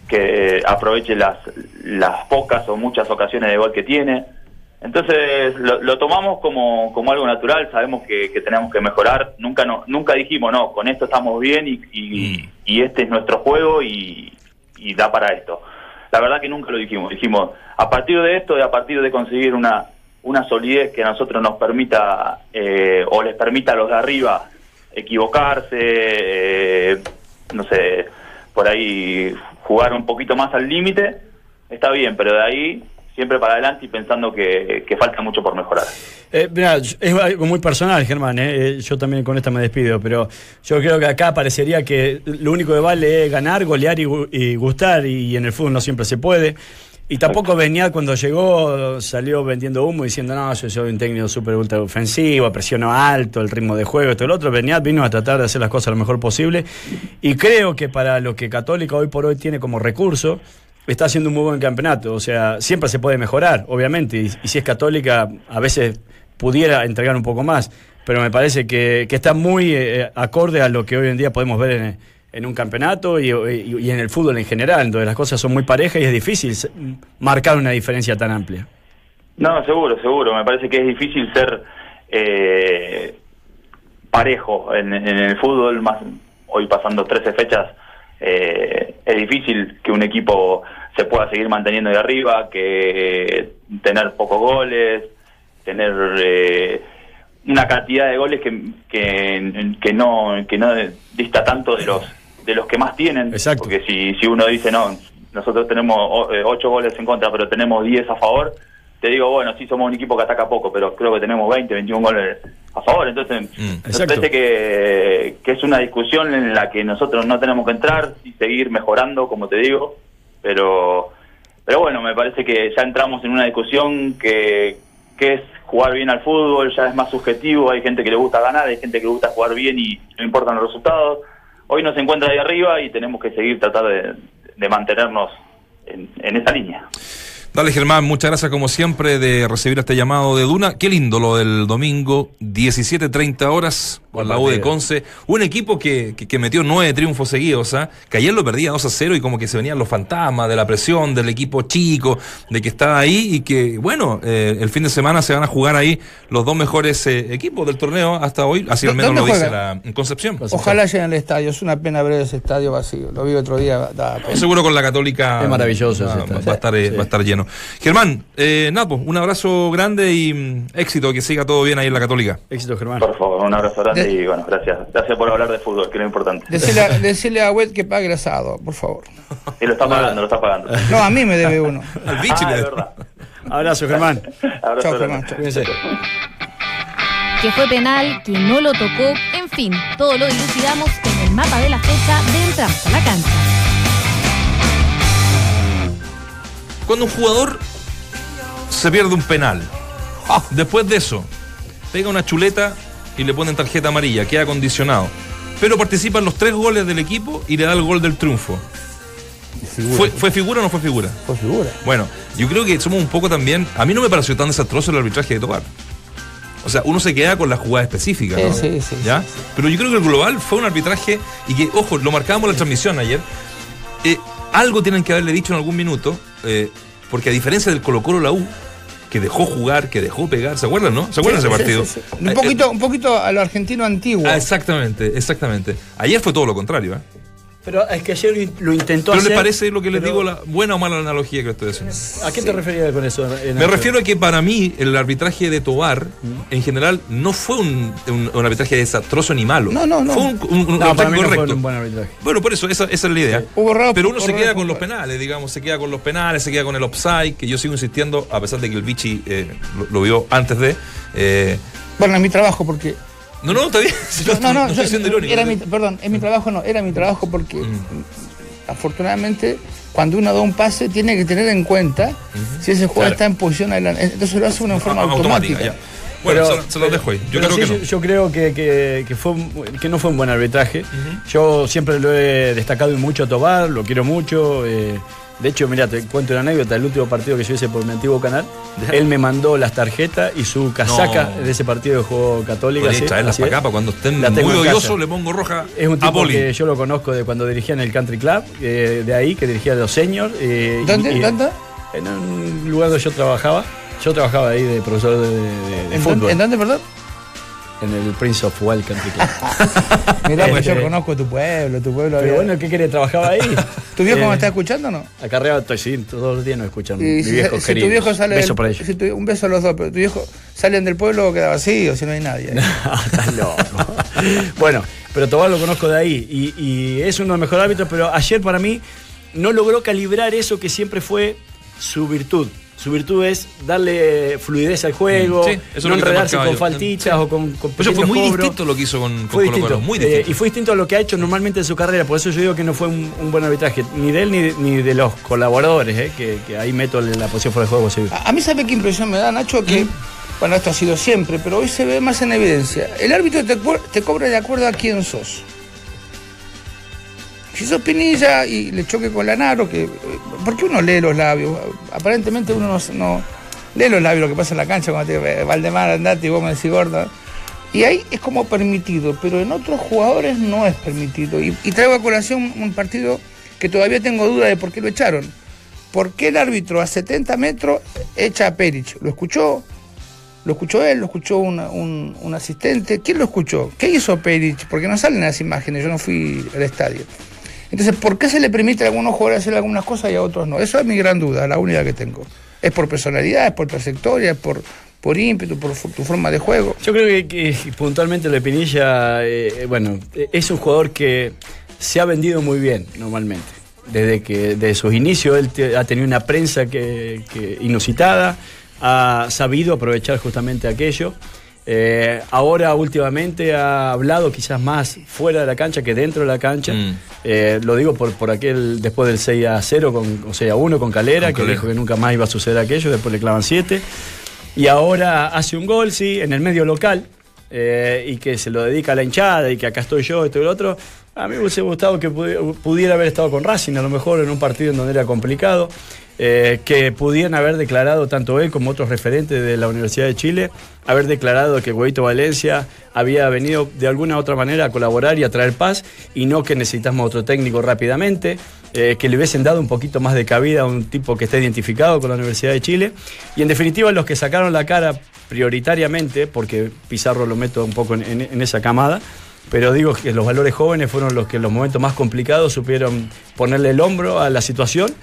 que aproveche las, las pocas o muchas ocasiones de gol que tiene. Entonces lo, lo tomamos como, como algo natural, sabemos que, que tenemos que mejorar, nunca no, nunca dijimos, no, con esto estamos bien y, y, y este es nuestro juego y, y da para esto. La verdad que nunca lo dijimos, dijimos, a partir de esto y a partir de conseguir una, una solidez que a nosotros nos permita eh, o les permita a los de arriba equivocarse, eh, no sé, por ahí jugar un poquito más al límite, está bien, pero de ahí siempre para adelante y pensando que, que falta mucho por mejorar. Eh, mirá, es algo muy personal, Germán. eh, eh, Yo también con esta me despido, pero yo creo que acá parecería que lo único que vale es ganar, golear y, y gustar, y en el fútbol no siempre se puede. Y tampoco Beñat cuando llegó salió vendiendo humo diciendo, no, yo soy un técnico súper ultra ofensivo, presiono alto, el ritmo de juego, esto y lo otro. Beñat vino a tratar de hacer las cosas lo mejor posible. Y creo que para lo que Católica hoy por hoy tiene como recurso, está haciendo un muy buen campeonato. O sea, siempre se puede mejorar, obviamente. Y, y si es católica, a veces pudiera entregar un poco más. Pero me parece que, que está muy eh, acorde a lo que hoy en día podemos ver en, en un campeonato y, y- y en el fútbol en general. Entonces las cosas son muy parejas y es difícil marcar una diferencia tan amplia. No, seguro, seguro. Me parece que es difícil ser eh, parejo en, el fútbol, más hoy pasando 13 fechas, eh, es difícil que un equipo se pueda seguir manteniendo de arriba, que tener pocos goles, tener eh, una cantidad de goles que, que no que no dista tanto de los de los que más tienen. Exacto. Porque si, si uno dice, no, nosotros tenemos o- eh, ocho goles en contra, pero tenemos 10 a favor, te digo, bueno, sí somos un equipo que ataca poco, pero creo que tenemos 20, 21 goles a favor. Entonces, Mm. me parece que, que es una discusión en la que nosotros no tenemos que entrar y seguir mejorando, como te digo, pero pero bueno, me parece que ya entramos en una discusión que, que es jugar bien al fútbol, ya es más subjetivo, hay gente que le gusta ganar, hay gente que le gusta jugar bien y no importan los resultados. Hoy nos encuentra ahí arriba y tenemos que seguir tratar de, de mantenernos en, en esa línea. Dale Germán, muchas gracias como siempre de recibir este llamado de Duna. Qué lindo lo del domingo, 17.30 horas con la U de. Conce. Un equipo que, que, que metió nueve triunfos seguidos, ¿ah? que ayer lo perdía 2 a 0 y como que se venían los fantasmas de la presión del equipo chico, de que estaba ahí y que, bueno, eh, el fin de semana se van a jugar ahí los dos mejores eh, equipos del torneo hasta hoy, así al menos ¿Dónde lo dice juegan? la Concepción. Ojalá llenen el estadio. Es una pena ver ese estadio vacío. Lo vi otro día. da. Seguro con la Católica. Es maravilloso Va, ese va- a estar, eh, Sí. va a estar lleno. Germán, eh, pues, un abrazo grande y mm, éxito, que siga todo bien ahí en la Católica. Éxito, Germán. Por favor, un abrazo grande De- y bueno, gracias. Gracias por hablar de fútbol, que es lo importante. Decirle, a- <laughs> decirle a Wet que pague el asado, por favor. Y lo está pagando, lo está pagando. No, a mí me debe uno. <laughs> Al bicho Ah, le- es verdad. <laughs> Abrazo, Germán. Abrazo Chao. Germán. Cuídense. que fue penal, que no lo tocó, en fin, todo lo dilucidamos en el mapa de la fecha de Entramos a la cancha. Cuando un jugador se pierde un penal, después de eso, pega una chuleta y le ponen tarjeta amarilla, queda condicionado. Pero participan los tres goles del equipo y le da el gol del triunfo. ¿Fue, ¿Fue figura o no fue figura? Por figura. Bueno, yo creo que somos un poco también. A mí no me pareció tan desastroso el arbitraje de Tobar. O sea, uno se queda con la jugada específica, ¿no? sí, sí, ¿Ya? sí, sí. Pero yo creo que el global fue un arbitraje y que, ojo, lo marcábamos en la transmisión ayer. eh, algo tienen que haberle dicho en algún minuto, eh, porque a diferencia del Colo Colo la U, que dejó jugar, que dejó pegar, ¿se acuerdan, no? ¿Se acuerdan Sí, ese partido? sí, sí. Un Eh, poquito, un poquito a lo argentino antiguo. Ah, exactamente, exactamente. Ayer fue todo lo contrario, ¿eh? Pero es que ayer lo intentó ¿Pero hacer. le parece lo que les digo, la buena o mala analogía que le estoy haciendo? ¿A qué te referías con eso? Me refiero a que para mí el arbitraje de Tobar, en general, no fue un, un- un arbitraje desastroso ni malo. No, no, no. Fue un, un- un No, para arbitraje no fue correcto. un buen arbitraje. Bueno, por eso, esa, esa es la idea. Hubo error- Pero uno se queda con los penales, digamos, se queda con los penales, se queda con el offside, que yo sigo insistiendo, a pesar de que el Vichy eh, lo, lo vio antes de. eh, Bueno, es mi trabajo porque. No, no, está bien. <laughs> no, No, no, estoy yo- siendo irónico. era mi, perdón, es mi trabajo, no, era mi trabajo porque Mm. afortunadamente cuando uno da un pase tiene que tener en cuenta si ese jugador Claro. está en posición adelante. Entonces lo hace de una forma automática. ya. Bueno, Pero- se, se los dejo ahí. Yo creo sí, que no. yo, yo creo que, que- que fue, que no fue un buen arbitraje. Yo siempre lo he destacado y mucho a Tobar, lo quiero mucho. eh, de hecho, mira, te cuento una anécdota. El último partido que yo hice por mi antiguo canal, él me mandó las tarjetas y su casaca No. de ese partido de juego católica. Podríais sí, traerlas para acá, para cuando estén La muy odiosos, le pongo roja Es un tipo que yo lo conozco de cuando dirigía en el Country Club, eh, de ahí, que dirigía los seniors. eh, ¿Dónde? y- ¿Dónde? En un lugar donde yo trabajaba. Yo trabajaba ahí de profesor de, de- de ¿En, fútbol. ¿En dónde, perdón? En el Prince of Wales Country Club. <laughs> Mirá, pues yo Este- conozco tu pueblo, tu pueblo. Pero había- bueno, ¿qué querés? ¿Trabajaba ahí? <laughs> ¿Tu viejo Eh, me está escuchando o no? Acarreaba, estoy, sí, todos los días nos escuchan. Y mi si, viejo si tu querido. viejo sale Beso del- para ellos. si tu- un beso a los dos, pero tu viejo salen del pueblo queda vacío, si no hay nadie. <laughs> Estás loco. bueno, pero Tobar lo conozco de ahí y, y es uno de los mejores árbitros, pero ayer para mí no logró calibrar eso que siempre fue su virtud. Su virtud es darle fluidez al juego, Mm, sí, eso es no enredarse con yo. faltitas o con, con eso fue muy cobros. distinto lo que hizo con, con Fue Colo distinto. Colo, muy Eh, distinto. y fue distinto a lo que ha hecho normalmente en su carrera. Por eso yo digo que no fue un, un buen arbitraje, ni de él ni de, ni de los colaboradores, eh, que, que ahí meto la posición fuera de juego. sí. A, a mí sabe qué impresión me da, Nacho, que, bueno, esto ha sido siempre, pero hoy se ve más en evidencia. El árbitro te cobra de acuerdo a quién sos. Sos Pinilla y le choque con Lanaro, que, eh, ¿por qué uno lee los labios? Aparentemente uno no, lee los labios, lo que pasa en la cancha cuando te dice, Valdemar, andate y vos me decís gorda. Y ahí es como permitido, pero en otros jugadores no es permitido. Y, traigo a colación un partido que todavía tengo duda de por qué lo echaron. ¿Por qué el árbitro a 70 metros echa a Perich? ¿Lo escuchó? ¿Lo escuchó él? ¿Lo escuchó un, un asistente? ¿Quién lo escuchó? ¿Qué hizo Perich? Porque no salen las imágenes, yo no fui al estadio. Entonces, ¿por qué se le permite a algunos jugadores hacer algunas cosas y a otros no? Eso es mi gran duda, la única que tengo. ¿Es por personalidad, es por trayectoria, es por, por ímpetu, por tu forma de juego? Yo creo que, puntualmente Le Pinilla, eh, bueno, eh, es un jugador que se ha vendido muy bien normalmente. Desde que de sus inicios él ha tenido una prensa que inusitada, ha sabido aprovechar justamente aquello. Eh, ahora últimamente ha hablado quizás más fuera de la cancha que dentro de la cancha. Mm. Eh, lo digo por, por aquel después del 6 a 0 con, o 6 a 1 con Calera, Con que Calera. dijo que nunca más iba a suceder aquello, después le clavan 7. Y ahora hace un gol, sí, en el medio local, eh, y que se lo dedica a la hinchada y que acá estoy yo, esto y lo otro. A mí me hubiese gustado que pudi- pudiera haber estado con Racing, a lo mejor en un partido en donde era complicado, eh, que pudieran haber declarado, tanto él como otros referentes de la Universidad de Chile, haber declarado que Huevito Valencia había venido de alguna u otra manera a colaborar y a traer paz, y no que necesitamos otro técnico rápidamente, eh, que le hubiesen dado un poquito más de cabida a un tipo que esté identificado con la Universidad de Chile, y en definitiva los que sacaron la cara prioritariamente, porque Pizarro lo meto un poco en, en- en esa camada, pero digo que los valores jóvenes fueron los que en los momentos más complicados supieron ponerle el hombro a la situación,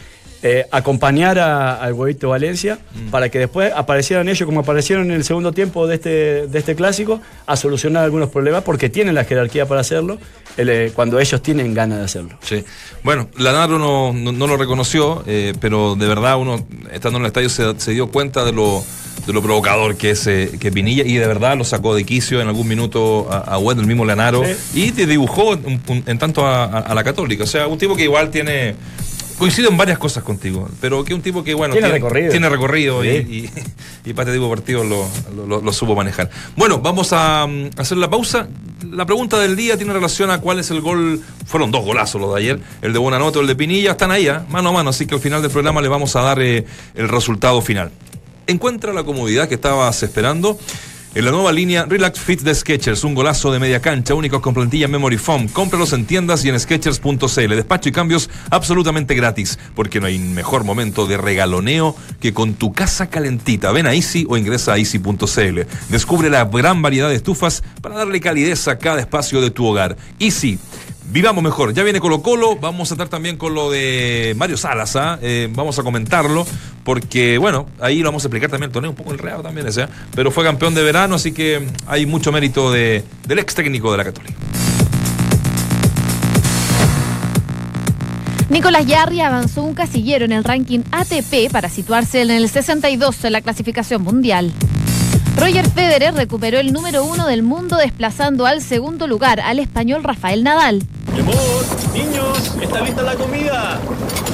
eh, acompañar al huevito Valencia para que después aparecieran ellos como aparecieron en el segundo tiempo de este, de este clásico a solucionar algunos problemas porque tienen la jerarquía para hacerlo el, eh, cuando ellos tienen ganas de hacerlo. Sí. Bueno, Lanaro no, no, no lo reconoció, eh, pero de verdad uno, estando en el estadio, se, se dio cuenta de lo, de lo provocador que es eh, que Pinilla y de verdad lo sacó de quicio en algún minuto a, a Wed, el mismo Lanaro, y te dibujó un- un- en tanto a, a- a la Católica. O sea, un tipo que igual tiene. Coincido en varias cosas contigo, pero que un tipo que, bueno, Tiene recorrido. tiene recorrido y- Sí. y, y, para este tipo de partidos lo, lo- supo manejar. Bueno, vamos a mm, hacer la pausa. La pregunta del día tiene relación a cuál es el gol. Fueron dos golazos los de ayer, el de Buenanote o el de Pinilla. Están ahí, ¿ah? mano a mano, así que al final del programa le vamos a dar eh, el resultado final. Encuentra la comodidad que estabas esperando. En la nueva línea Relax Fit de Sketchers, un golazo de media cancha, únicos con plantilla Memory Foam. Cómpralos en tiendas y en Sketchers.cl. Despacho y cambios absolutamente gratis, porque no hay mejor momento de regaloneo que con tu casa calentita. Ven a Easy o ingresa a Easy.cl. Descubre la gran variedad de estufas para darle calidez a cada espacio de tu hogar. Easy. Vivamos mejor. Ya viene Colo Colo. Vamos a estar también con lo de Mario Salas. ¿ah? Eh, vamos a comentarlo. Porque, bueno, ahí lo vamos a explicar también. El torneo un poco el Real también ese. ¿ah? Pero fue campeón de verano. Así que hay mucho mérito de, del ex técnico de la Católica. Nicolás Yarri avanzó un casillero en el ranking ATP para situarse en el 62 en la clasificación mundial. Roger Federer recuperó el número uno del mundo desplazando al segundo lugar al español Rafael Nadal. Amor, niños, ¿está lista la comida?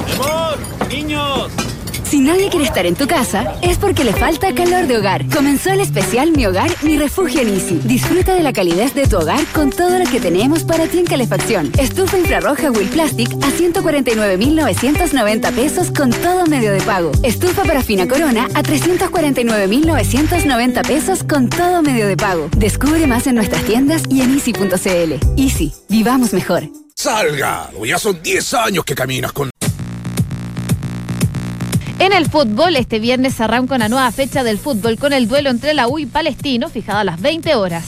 Mi amor, niños. Si nadie quiere estar en tu casa, es porque le falta calor de hogar. Comenzó el especial Mi Hogar, Mi Refugio en Easy. Disfruta de la calidez de tu hogar con todo lo que tenemos para ti en calefacción. Estufa infrarroja Will Plastic a 149,990 pesos con todo medio de pago. Estufa parafina Corona a 349,990 pesos con todo medio de pago. Descubre más en nuestras tiendas y en easy.cl. Easy, vivamos mejor. Salgado, ya son 10 años que caminas con En el fútbol, este viernes arranca una nueva fecha del fútbol con el duelo entre la U y Palestino, fijado a las 20 horas.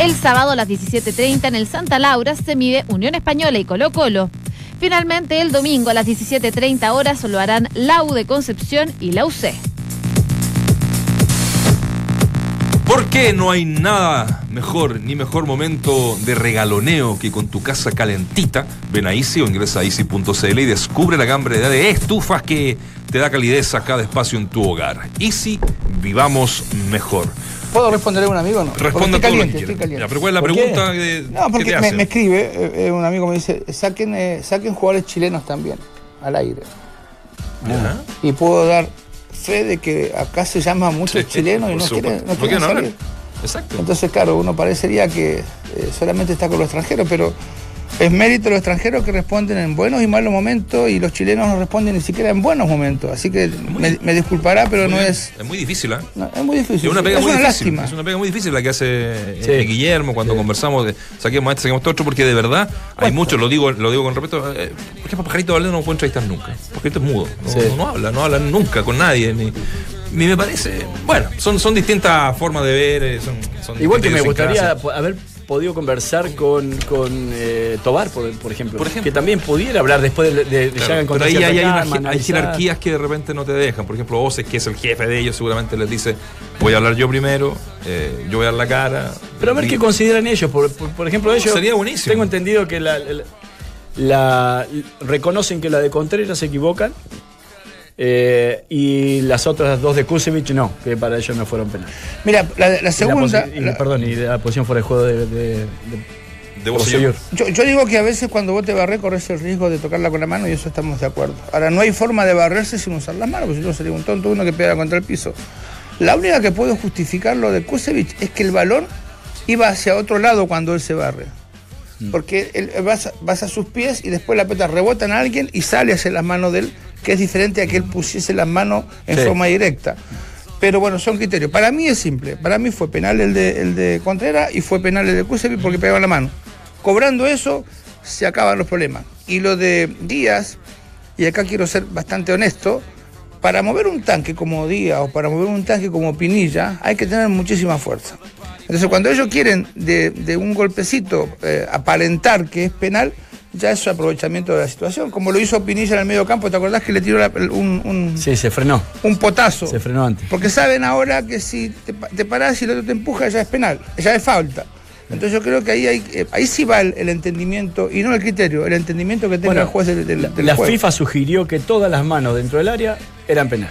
El sábado a las 17.30 en el Santa Laura se mide Unión Española y Colo Colo. Finalmente, el domingo a las 17.30 horas lo harán la U de Concepción y la UC. ¿Por qué no hay nada mejor ni mejor momento de regaloneo que con tu casa calentita? Ven a Easy o ingresa a easy.cl y descubre la variedad de estufas que te da calidez a cada espacio en tu hogar. Easy, vivamos mejor. ¿Puedo responderle a un amigo no? Responda estoy caliente, estoy caliente. Ya, pero ¿cuál es la pregunta que, No, que porque te me, escribe, eh, eh, un amigo me dice, saquen, eh, saquen jugadores chilenos también, al aire. Y puedo dar fe de que acá se llama muchos Sí, chilenos y no quieren, no No quieren salir. Exacto. Entonces, claro, uno parecería que eh, solamente está con los extranjeros, pero es mérito de los extranjeros que responden en buenos y malos momentos y los chilenos no responden ni siquiera en buenos momentos. Así que me, me disculpará, pero no bien. es, Es muy difícil, ¿eh? no, es muy difícil. Es una pega es muy una difícil. lástima. Es una pega muy difícil la que hace eh. Guillermo cuando conversamos de saquemos a este, saquemos a este otro, porque de verdad hay muchos, lo digo, lo digo con respeto. eh, por ejemplo, Pajarito Valdés no lo puedo entrevistar nunca. Pajarito es mudo. No, Sí. no- no habla, no habla nunca con nadie. Ni, ni me parece. Bueno, son, son distintas formas de ver. eh, Son, son Igual que me gustaría haber podido conversar con, con eh, Tobar, por, por ejemplo, Por ejemplo. Que también pudiera hablar después de, de, de Claro, pero ahí hay, hay, una- hay jerarquías que de repente no te dejan. Por ejemplo, Oces, que es el jefe de ellos, seguramente les dice: Voy a hablar yo primero, eh, yo voy a dar la cara. Pero a ver Y- qué consideran ellos. Por, por- por ejemplo, ellos. sería buenísimo. Tengo entendido que la, la- la- reconocen que la de Contreras se equivocan. Eh, y las otras dos de Kusevich no, que para ellos no fueron penales. Mira, la, la Y la segunda. y, la- perdón, y la posición fuera de juego de, de- de- de vos, señor. Yo, yo digo que a veces cuando vos te barrés corres el riesgo de tocarla con la mano y eso estamos de acuerdo. Ahora, no hay forma de barrerse sin usar las manos, porque si no sería un tonto uno que pega contra el piso. La única que puedo justificar lo de Kusevich es que el balón iba hacia otro lado cuando él se barre. Porque él, vas, a- vas a sus pies y después la pelota rebota en alguien y sale hacia las manos de él, que es diferente a que él pusiese las manos en Sí. forma directa. Pero bueno, son criterios. Para mí es simple. Para mí fue penal el de, el de Contreras y fue penal el de Kusevich porque pegaba la mano. Cobrando eso, se acaban los problemas. Y lo de Díaz, y acá quiero ser bastante honesto, para mover un tanque como Díaz o para mover un tanque como Pinilla, hay que tener muchísima fuerza. Entonces, cuando ellos quieren de, de un golpecito eh, aparentar que es penal, ya es su aprovechamiento de la situación. Como lo hizo Pinilla en el medio campo, ¿te acordás que le tiró la- un, un- Sí, se frenó. un potazo? Se frenó antes. Porque saben ahora que si te, te parás y el otro te empuja, ya es penal, ya es falta. Entonces yo creo que ahí hay, eh, ahí sí va el, el entendimiento, y no el criterio, el entendimiento que tenga Bueno, el juez del, del- La, del la. FIFA sugirió que todas las manos dentro del área eran penal.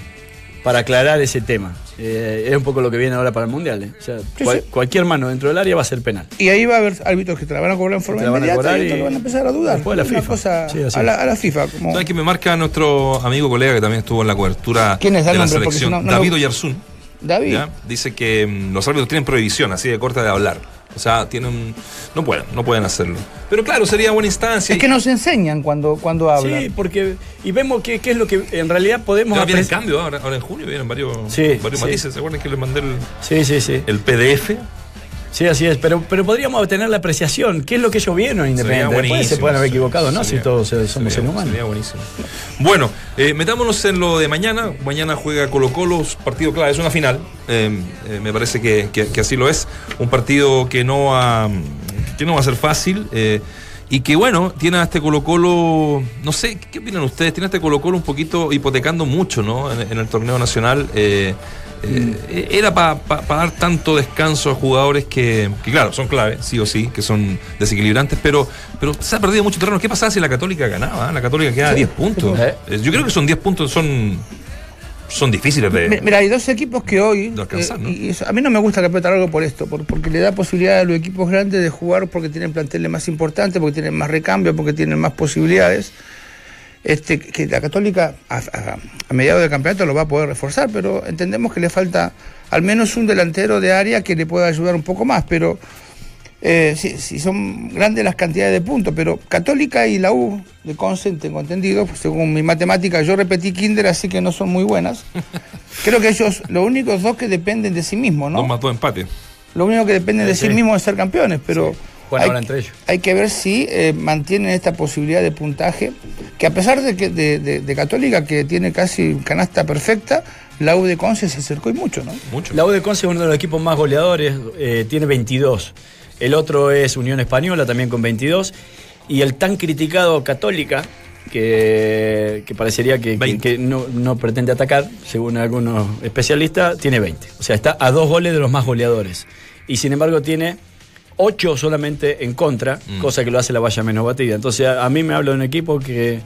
Para aclarar ese tema. Eh, es un poco lo que viene ahora para el Mundial. eh. O sea, Sí, cual- sí. cualquier mano dentro del área va a ser penal. Y ahí va a haber árbitros que te la van a cobrar en forma a inmediata y y- que van a empezar a dudar. después la Es una FIFA. cosa Sí, a, la, a FIFA. Como, ¿Sabes que me marca nuestro amigo colega que también estuvo en la cobertura ¿Quién es? De la nombre, selección? si no- no David lo- Oyarzún. David. ¿ya? Dice que mm, los árbitros tienen prohibición así de corta de hablar. O sea, tienen. No pueden, no pueden hacerlo. Pero claro, sería buena instancia. Es que nos enseñan cuando, cuando hablan. Sí, porque. Y vemos qué, qué es lo que en realidad podemos Ya viene cambio, ahora, ahora en junio vienen varios, Sí, varios sí. matices. ¿Se acuerdan que les mandé el, Sí, sí, sí. el PDF? Sí, así es. Pero, pero podríamos obtener la apreciación. ¿Qué es lo que ellos vieron independiente? Después se pueden haber equivocado, ¿no? Sería- si todos eh, somos sería- seres humanos. Sería buenísimo. Bueno, eh, metámonos en lo de mañana. Mañana juega Colo Colo, partido clave, es una final. Eh, eh, me parece que, que- que así lo es. Un partido que no va, que no va a ser fácil. eh, y que bueno, tiene a este Colo Colo, no sé, ¿qué opinan ustedes? Tiene a este Colo Colo un poquito hipotecando mucho, ¿no? En, en el torneo nacional. Eh, Era para dar tanto descanso a jugadores que, que, claro, son clave, sí o sí, que son desequilibrantes, pero, pero se ha perdido mucho terreno. ¿Qué pasaba si la Católica ganaba? La Católica queda a 10 puntos. Eh. Eh, Yo creo que son 10 puntos, son, son difíciles de. Mi- Mira, hay dos equipos que hoy. Alcanzar, eh, ¿no? y eso- a mí no me gusta el campeonato largo por esto, por- porque le da posibilidad a los equipos grandes de jugar porque tienen planteles más importantes, porque tienen más recambio, porque tienen más posibilidades. Este, que la Católica a, a- a mediados del campeonato lo va a poder reforzar, pero entendemos que le falta al menos un delantero de área que le pueda ayudar un poco más, pero eh, sí, sí son grandes las cantidades de puntos, pero Católica y la U de Conce, tengo entendido, pues, según mi matemática, yo repetí Kinder, así que no son muy buenas. <laughs> Creo que ellos, los únicos dos que dependen de sí mismos, ¿no? Dos más dos empate. Lo único que dependen de sí Sí. mismos es ser campeones, pero Juegan hay, ahora entre ellos. hay que ver si eh, mantienen esta posibilidad de puntaje, que a pesar de que de, de- de Católica, que tiene casi canasta perfecta, la U de Conce se acercó y mucho, ¿no? Mucho. La U de Conce es uno de los equipos más goleadores, eh, tiene 22. El otro es Unión Española, también con 22. Y el tan criticado Católica, que, que parecería que, que- 20. que no, no pretende atacar, según algunos especialistas, tiene 20. O sea, está a dos goles de los más goleadores. Y sin embargo tiene 8 solamente en contra, Mm. cosa que lo hace la valla menos batida. Entonces a, a mí me habla de un equipo que,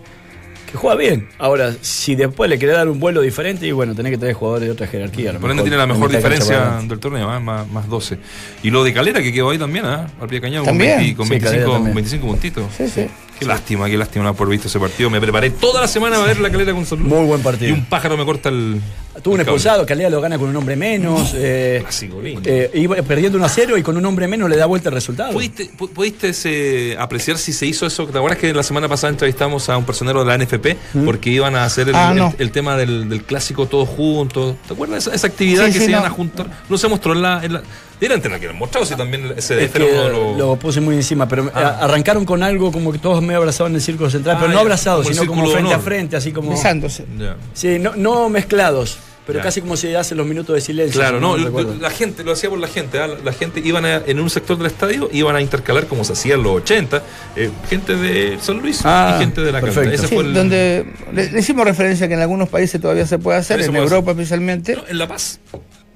que juega bien. Ahora, si después le quiere dar un vuelo diferente, y bueno, tenés que traer jugadores de otra jerarquía. Por ende tiene la mejor diferencia del torneo, ¿ah? más, más 12. Y lo de Calera que quedó ahí también, ¿ah? Al pie de cañón, con, También. 20 con Sí, Calera 25, también. 25 puntitos. Sí, sí. Qué lástima, qué lástima no haber visto ese partido. Me preparé toda la semana a ver la calera con San. Muy buen partido. Y un pájaro me corta el. Tuvo un expulsado, Calera lo gana con un hombre menos. eh, Clásico, lindo. eh, iba perdiendo 1 a 0 y con un hombre menos le da vuelta el resultado. ¿Pudiste, pu- pudiste ese- apreciar si se hizo eso? ¿Te acuerdas que la semana pasada entrevistamos a un personero de la NFP porque iban a hacer el, Ah, el- no. el tema del, del clásico todos juntos? ¿Te acuerdas esa, esa actividad Sí, que sí, se iban a juntar? No se mostró en la. En la la que lo mostrado, si también ese Es era que uno de los- lo puse muy encima, pero eh, Ah. arrancaron con algo como que todos me abrazaban en el círculo central, Ah, pero no ya, abrazados, como sino como frente a frente, así como. Besándose. Sí, no, no mezclados, pero Ya. casi como se hacen los minutos de silencio. Claro, si no, la, gente, lo hacía por la gente, ¿ah? la, la gente iban a- en un sector del estadio, iban a intercalar como se hacía en los 80, eh, gente de San Luis Ah, y gente de la perfecto. Canta. Ese Sí, fue el- donde le, le hicimos referencia que en algunos países todavía se puede hacer, en Europa especialmente, No, en La Paz,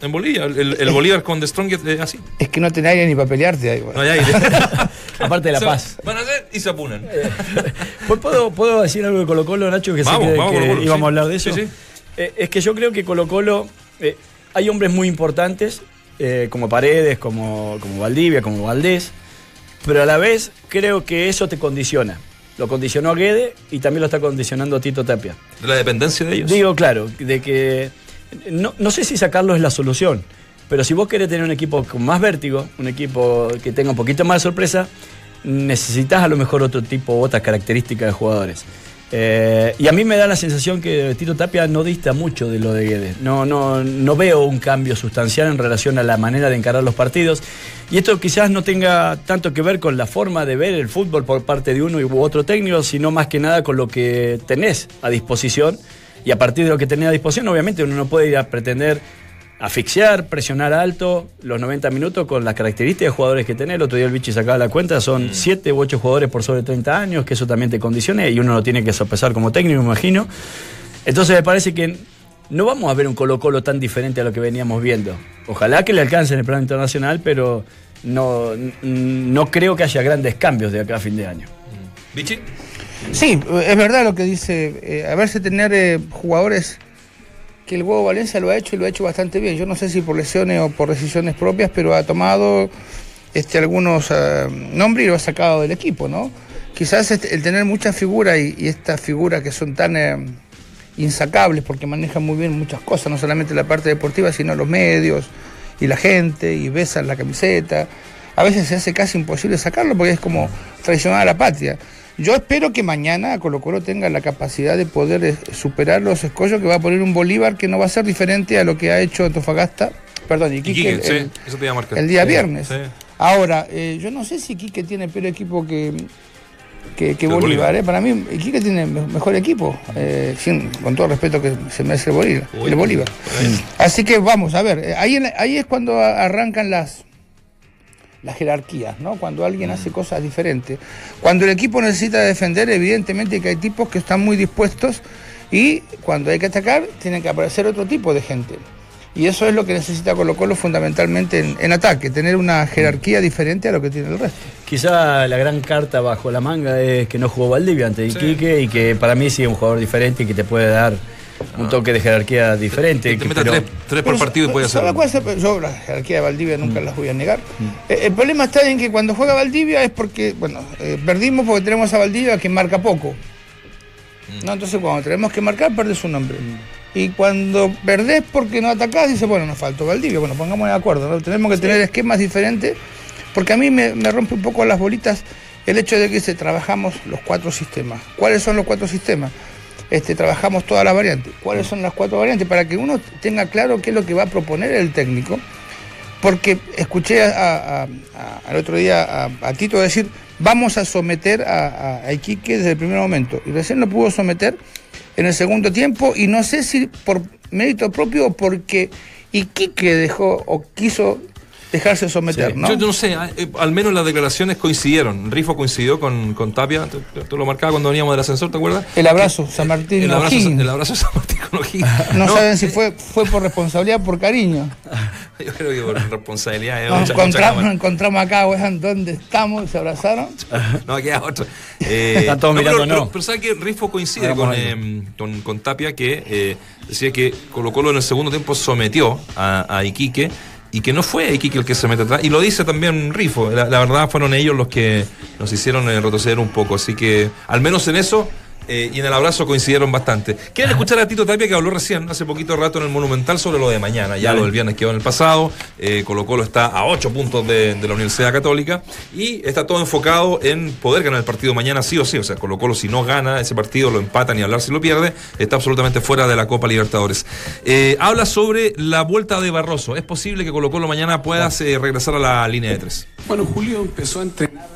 en Bolivia, el, el Bolívar con The Strongest es así. es que no tenés aire ni para pelearte ahí. bueno. No hay aire. <laughs> Aparte de La Se Paz. Van a hacer y se apunan. <laughs> Pues, ¿Puedo, ¿Puedo decir algo de Colo Colo, Nacho? Que sé Vamos, que, vamos, que Colo-Colo, íbamos sí. a hablar de eso. Sí, sí. Eh, es que yo creo que Colo Colo, eh, hay hombres muy importantes, eh, como Paredes, como, como Valdivia, como Valdés, pero a la vez creo que eso te condiciona. Lo condicionó Guede y también lo está condicionando a Tito Tapia. De la dependencia de ellos. Digo, claro, de que no, no sé si sacarlo es la solución, pero si vos querés tener un equipo con más vértigo, un equipo que tenga un poquito más sorpresa, necesitas a lo mejor otro tipo, otras características de jugadores. Eh, y a mí me da la sensación que Tito Tapia no dista mucho de lo de Guedes. No, no, no veo un cambio sustancial en relación a la manera de encarar los partidos. Y esto quizás no tenga tanto que ver con la forma de ver el fútbol por parte de uno u otro técnico, sino más que nada con lo que tenés a disposición. Y a partir de lo que tenés a disposición, obviamente uno no puede ir a pretender asfixiar, presionar alto los 90 minutos con las características de jugadores que tenés. El otro día el Vichy sacaba la cuenta, son 7 u 8 jugadores por sobre 30 años, que eso también te condicione y uno lo tiene que sopesar como técnico, me imagino. Entonces me parece que no vamos a ver un Colo Colo tan diferente a lo que veníamos viendo. Ojalá que le alcance en el plano internacional, pero no, no creo que haya grandes cambios de acá a fin de año. Vichy, Sí, es verdad lo que dice. Eh, a verse tener eh, jugadores que el huevo Valencia lo ha hecho y lo ha hecho bastante bien. Yo no sé si por lesiones o por decisiones propias, pero ha tomado este, algunos eh, nombres y lo ha sacado del equipo, ¿no? Quizás este, el tener muchas figuras y, y estas figuras que son tan eh, insacables porque manejan muy bien muchas cosas, no solamente la parte deportiva, sino los medios y la gente y besan la camiseta. a veces se hace casi imposible sacarlo porque es como traicionar a la patria. Yo espero que mañana Colo Colo tenga la capacidad de poder eh, superar los escollos que va a poner un Bolívar que no va a ser diferente a lo que ha hecho Antofagasta, perdón, Iquique, Iquique, el, sí, el- eso te iba a marcar. el día Sí, viernes. sí. Ahora, eh, yo no sé si Iquique tiene peor equipo que, que, Bolívar. Bolívar. eh. Para mí, Iquique tiene me- mejor equipo, eh, sin, con todo el respeto que se merece el Bolívar. Uy, el Bolívar. Así que vamos, a ver, eh, ahí, ahí es cuando arrancan las, las jerarquías, ¿no? Cuando alguien hace cosas diferentes. Cuando el equipo necesita defender, evidentemente que hay tipos que están muy dispuestos y cuando hay que atacar, tienen que aparecer otro tipo de gente. Y eso es lo que necesita Colo Colo fundamentalmente en, en ataque, tener una jerarquía diferente a lo que tiene el resto. Quizá la gran carta bajo la manga es que no jugó Valdivia ante Iquique y que para mí sí es un jugador diferente y que te puede dar un toque de jerarquía diferente. Que te que- meta pero- tres, tres por Pero partido y puede ¿sabe hacerlo. cuál es el- yo la jerarquía de Valdivia nunca Mm. las voy a negar. Eh, El problema está en que cuando juega Valdivia es porque, bueno, eh, perdimos porque tenemos a Valdivia que marca poco. Mm. ¿no? Entonces cuando tenemos que marcar, perdés un nombre. Y cuando perdés porque no atacás, dices, bueno, nos faltó Valdivia. Bueno, pongamos de acuerdo, ¿no? Tenemos que tener esquemas diferentes, porque a mí me, me rompe un poco las bolitas el hecho de que se trabajamos los cuatro sistemas. ¿Cuáles son los cuatro sistemas? Este, trabajamos todas las variantes. ¿Cuáles son las cuatro variantes? Para que uno tenga claro qué es lo que va a proponer el técnico. Porque escuché a- a- a- al otro día a, Tito decir, vamos a someter a Iquique desde el primer momento. Y recién lo pudo someter en el segundo tiempo y no sé si por mérito propio o porque Iquique dejó o quiso dejarse someter, Sí. ¿no? Yo, yo no sé, eh, al menos las declaraciones coincidieron. Rifo coincidió con, con Tapia, tú, tú lo marcabas cuando veníamos del ascensor, ¿te acuerdas? El abrazo, San Martín El abrazo, el abrazo San Martín con O'Higgins. No, saben si fue, fue por responsabilidad o por cariño. <laughs> Yo creo que por responsabilidad. eh, Nos mucha- encontramos, nos encontramos acá, weón, ¿dónde estamos? Se abrazaron. <laughs> No, queda otro. <laughs> Eh, Están todos no, mirando, pero, no. Pero, pero ¿sabe que Rifo coincide Hagamos con, eh, con, con Tapia que eh, decía que Colo Colo en el segundo tiempo sometió a, a Iquique y que no fue Iquique el que se mete atrás. Y lo dice también Rifo. La, la verdad fueron ellos los que nos hicieron eh, retroceder un poco. Así que, al menos en eso. Eh, y en el abrazo coincidieron bastante. ¿Quieren escuchar a Tito Tapia que habló recién, hace poquito rato en el Monumental, sobre lo de mañana? Ya lo del viernes quedó en el pasado. Eh, Colo Colo está a 8 puntos de, de la Universidad Católica y está todo enfocado en poder ganar el partido mañana sí o sí. O sea, Colo Colo si no gana ese partido, lo empata ni hablar si lo pierde, está absolutamente fuera de la Copa Libertadores. Eh, habla sobre la vuelta de Barroso. ¿Es posible que Colo Colo mañana pueda eh, regresar a la línea de tres? Bueno, Julio empezó a entrenar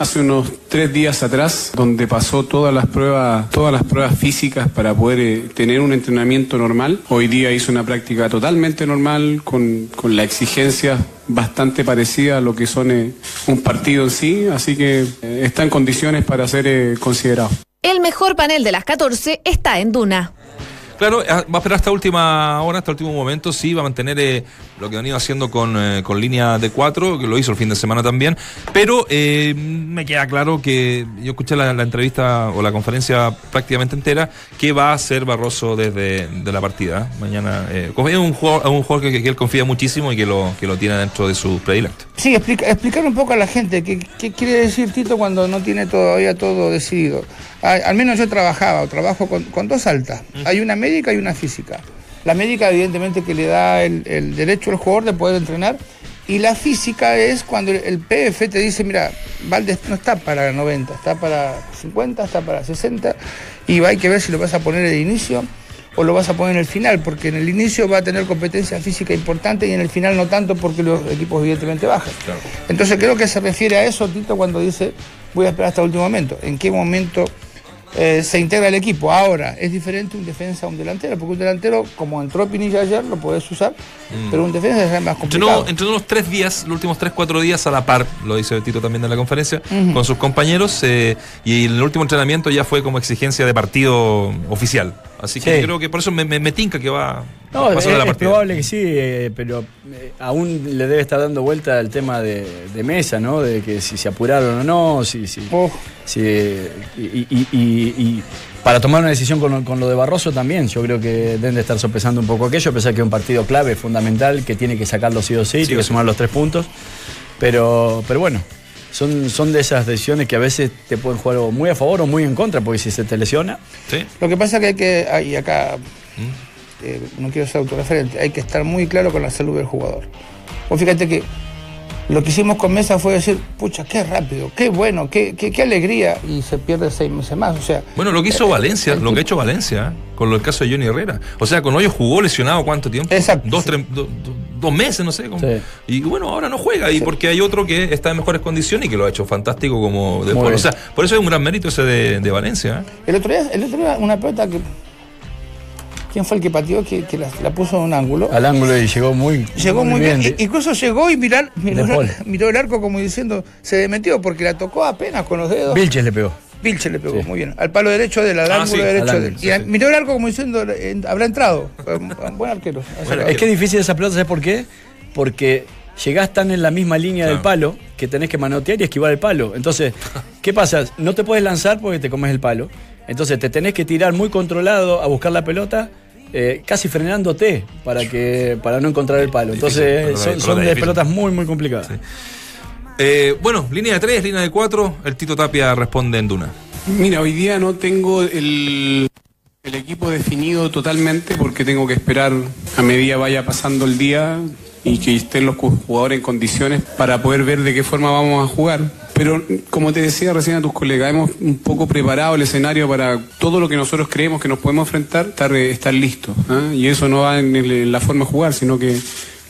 hace unos tres días atrás, donde pasó todas las pruebas, todas las pruebas físicas para poder eh, tener un entrenamiento normal. Hoy día hizo una práctica totalmente normal, con, con la exigencia bastante parecida a lo que son eh, un partido en sí, así que eh, está en condiciones para ser eh, considerado. El mejor panel de las 14 está en Duna. Claro, ah, va a esperar hasta última hora, hasta último momento, sí, va a mantener eh, lo que han ido haciendo con, eh, con línea de cuatro, que lo hizo el fin de semana también, pero eh, me queda claro que yo escuché la, la entrevista o la conferencia prácticamente entera, que va a ser Barroso desde de la partida. ¿eh? Mañana, eh, es un jugador, un jugador que, que él confía muchísimo y que lo, que lo tiene dentro de sus predilectos. Sí, explica- explicar un poco a la gente qué, qué quiere decir Tito cuando no tiene todavía todo decidido. Al menos yo trabajaba o trabajo con, con dos altas. Hay una médica y una física. La médica evidentemente que le da el, el derecho al jugador de poder entrenar y la física es cuando el, el PF te dice, mira, Valdés no está para 90, está para 50, está para 60 y hay que ver si lo vas a poner de inicio o lo vas a poner en el final, porque en el inicio va a tener competencia física importante y en el final no tanto porque los equipos evidentemente bajan. Entonces creo que se refiere a eso, Tito, cuando dice voy a esperar hasta el último momento. ¿En qué momento eh, se integra el equipo? Ahora, es diferente un defensa a un delantero, porque un delantero, como entró Pinilla ayer, lo puedes usar, pero un defensa es más complicado. Entrenó, entrenó los tres días, los últimos tres, cuatro días a la par, lo dice Tito también en la conferencia, con sus compañeros, eh, y el último entrenamiento ya fue como exigencia de partido oficial. Así que Sí. creo que por eso me, me, me tinca que va, No, es, la es probable que sí, eh, pero eh, aún le debe estar dando vuelta el tema de, de mesa, ¿no? De que si se apuraron o no, si, si, Oh, si, eh, y, y- y- y para tomar una decisión con, lo- con lo de Barroso también, yo creo que deben de estar sopesando un poco aquello, a pesar que es un partido clave, fundamental, que tiene que sacarlo sí o sí, Sí tiene que sumar los tres puntos, pero, pero bueno. Son, son de esas decisiones que a veces te pueden jugar o muy a favor o muy en contra, porque si se te lesiona, Sí. Lo que pasa que hay que, ah, y acá Mm. Eh, no quiero ser autorreferente, hay que estar muy claro con la salud del jugador. Vos fíjate que Lo que hicimos con Mesa fue decir, pucha, qué rápido, qué bueno, qué, qué, qué alegría, y se pierde seis meses más. O sea, Bueno, lo que hizo Valencia, lo que ha hecho Valencia, ¿eh? con el caso de Johnny Herrera. O sea, con Hoyos jugó lesionado cuánto tiempo? Exacto. Dos, tres- do- do- dos meses, no sé. como- Sí. Y bueno, ahora no juega. Y porque hay otro que está en mejores condiciones y que lo ha hecho fantástico como después. O sea, por eso es un gran mérito ese de, de Valencia. ¿eh? el otro día, el otro día una pelota que. ¿Quién fue el que pateó? Que, que la, la puso en un ángulo. Al ángulo y llegó muy, Llegó muy bien. I- Incluso llegó y mirar, miró, el arco como diciendo, se metió porque la tocó apenas con los dedos. Vilches le pegó. Vilche le pegó Sí. muy bien. Al palo derecho de él, al Ah, ángulo sí, derecho al de él. ángulo, Y miró el arco como diciendo, eh, habrá entrado. Un buen arquero. Bueno, Es que es difícil esa pelota, ¿sabes por qué? Porque llegás tan en la misma línea del palo que tenés que manotear y esquivar el palo. Entonces, <laughs> ¿qué pasa? No te puedes lanzar porque te comes el palo. Entonces te tenés que tirar muy controlado a buscar la pelota, eh, casi frenándote para que para no encontrar el palo. Entonces, son, de pelotas muy, muy complicadas. Eh, bueno, línea de tres, línea de cuatro. El Tito Tapia responde en Duna. Mira, hoy día no tengo el, el equipo definido totalmente porque tengo que esperar a medida vaya pasando el día y que estén los ju- jugadores en condiciones para poder ver de qué forma vamos a jugar. Pero como te decía recién a tus colegas, hemos un poco preparado el escenario para todo lo que nosotros creemos que nos podemos enfrentar, estar, eh, estar listos. ¿ah? Y eso no va en, el- la forma de jugar, sino que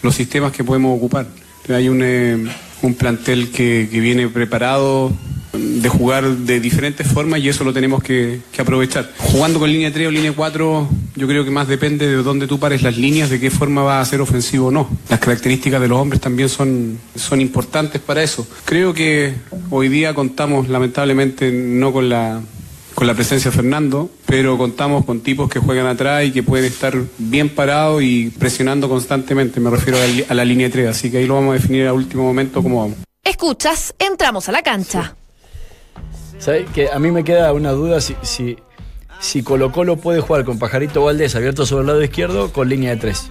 los sistemas que podemos ocupar. Hay un, eh, un plantel que, que viene preparado de jugar de diferentes formas y eso lo tenemos que, que aprovechar. Jugando con línea 3 o línea 4, yo creo que más depende de dónde tú pares las líneas, de qué forma va a ser ofensivo o no. Las características de los hombres también son, son importantes para eso. Creo que hoy día contamos lamentablemente no con la con la presencia de Fernando, pero contamos con tipos que juegan atrás y que pueden estar bien parados y presionando constantemente, me refiero a la, li- a la línea 3, así que ahí lo vamos a definir a último momento cómo vamos. Escuchas, entramos a la cancha. ¿Sabes? Que a mí me queda una duda si, si, si Colo Colo puede jugar con Pajarito Valdés abierto sobre el lado izquierdo con línea de tres.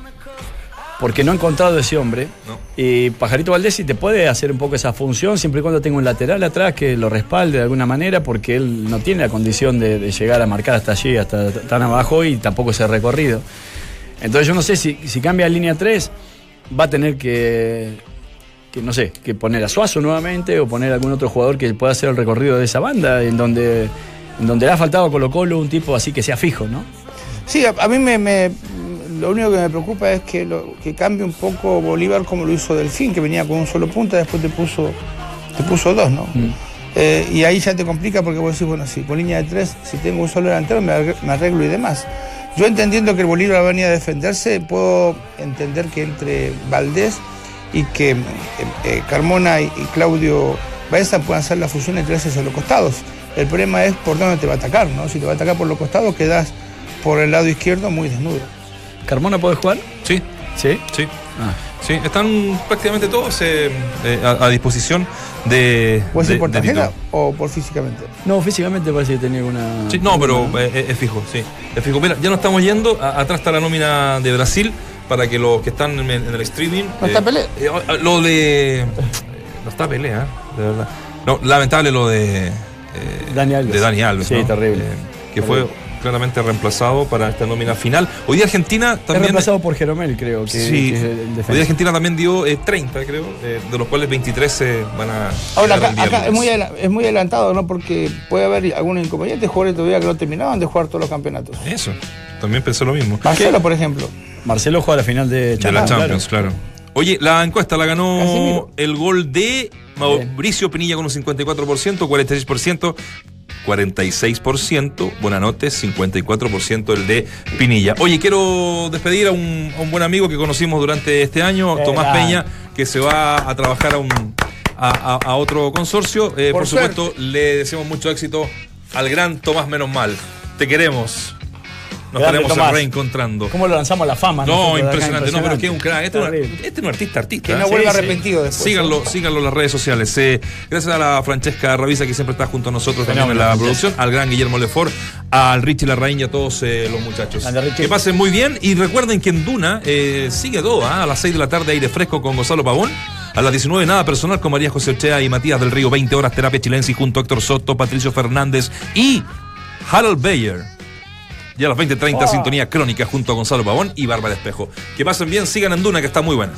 Porque no he encontrado ese hombre. No. Y Pajarito Valdés sí te puede hacer un poco esa función siempre y cuando tenga un lateral atrás que lo respalde de alguna manera porque él no tiene la condición de, de llegar a marcar hasta allí, hasta tan abajo y tampoco ese recorrido. Entonces yo no sé si, si cambia a línea 3 va a tener que, que, no sé, que poner a Suazo nuevamente o poner algún otro jugador que pueda hacer el recorrido de esa banda en donde, donde le ha faltado a Colo Colo un tipo así que sea fijo, ¿no? Sí, a, a mí me, me- lo único que me preocupa es que, lo, que cambie un poco Bolívar como lo hizo Delfín, que venía con un solo punta, después te puso, te puso dos, ¿no? Eh, y ahí ya te complica porque vos decís, bueno, si con línea de tres, si tengo un solo delantero, me, arre- me arreglo y demás. Yo entendiendo que el Bolívar venía a defenderse, puedo entender que entre Valdés y que eh, eh, Carmona y, y Claudio Baeza puedan hacer la fusión entre esos los costados. El problema es por dónde te va a atacar, ¿no? Si te va a atacar por los costados, quedas por el lado izquierdo muy desnudo. ¿Carmona puede jugar? Sí, Sí. sí. Ah. Sí, están prácticamente todos eh, eh, a, a disposición de. ¿Puede ser por tarjeta o por físicamente? No, físicamente parece que tenía una. Sí, no, pero eh, es fijo, sí. Es fijo. Mira, ya nos estamos yendo. A- atrás está la nómina de Brasil para que los que están en, en el streaming. No está Pelé. eh, lo de. eh, No está Pelé, ¿ah? De verdad. No, lamentable lo de. Eh, Dani Alves. De Dani Alves. Sí, ¿no? terrible. Eh, que fue claramente reemplazado para esta nómina final. Hoy día Argentina Es también. reemplazado por Jeromel, creo. Que, Sí, que es el hoy día Argentina también dio eh, 30, creo, eh, de los cuales 23 se van a. Ahora, acá, es, muy, es muy adelantado, ¿no? Porque puede haber algunos inconvenientes, jugadores todavía que no terminaban de jugar todos los campeonatos. Eso, también pensé lo mismo. Marcelo, por ejemplo. Marcelo juega la final de De la Champions. Champions, claro. Oye, la encuesta la ganó Casimiro. el gol de Mauricio Pinilla con un 54%, 46%, 46%, Buenanotes, 54% el de Pinilla. Oye, quiero despedir a un, a un buen amigo que conocimos durante este año, Tomás. Peña, que se va a trabajar a un a otro consorcio. Eh, por Por supuesto, le deseamos mucho éxito al gran Tomás Menos Mal. Te queremos. Nos estaremos reencontrando. ¿Cómo lo lanzamos a la fama? No, impresionante. No, pero es que es un crack. Este, es un- este es un artista, artista. Que no Sí, vuelva sí. arrepentido después. Síganlo, síganlo en las redes sociales. Eh, gracias a la Francesca Ravisa que siempre está junto a nosotros también en la producción, al gran Guillermo Lefort, al Richie Larraín y a todos eh, los muchachos. Que pasen muy bien y recuerden que en Duna eh, sigue ¿ah? a las 6 de la tarde aire fresco con Gonzalo Pavón. A las 19 nada personal con María José Ochea y Matías del Río, 20 horas terapia chilense junto a Héctor Soto, Patricio Fernández y Harold Bayer. Y a las 20.30 sintonía crónica junto a Gonzalo Pavón y Bárbara Espejo. Que pasen bien, sigan en Duna que está muy buena.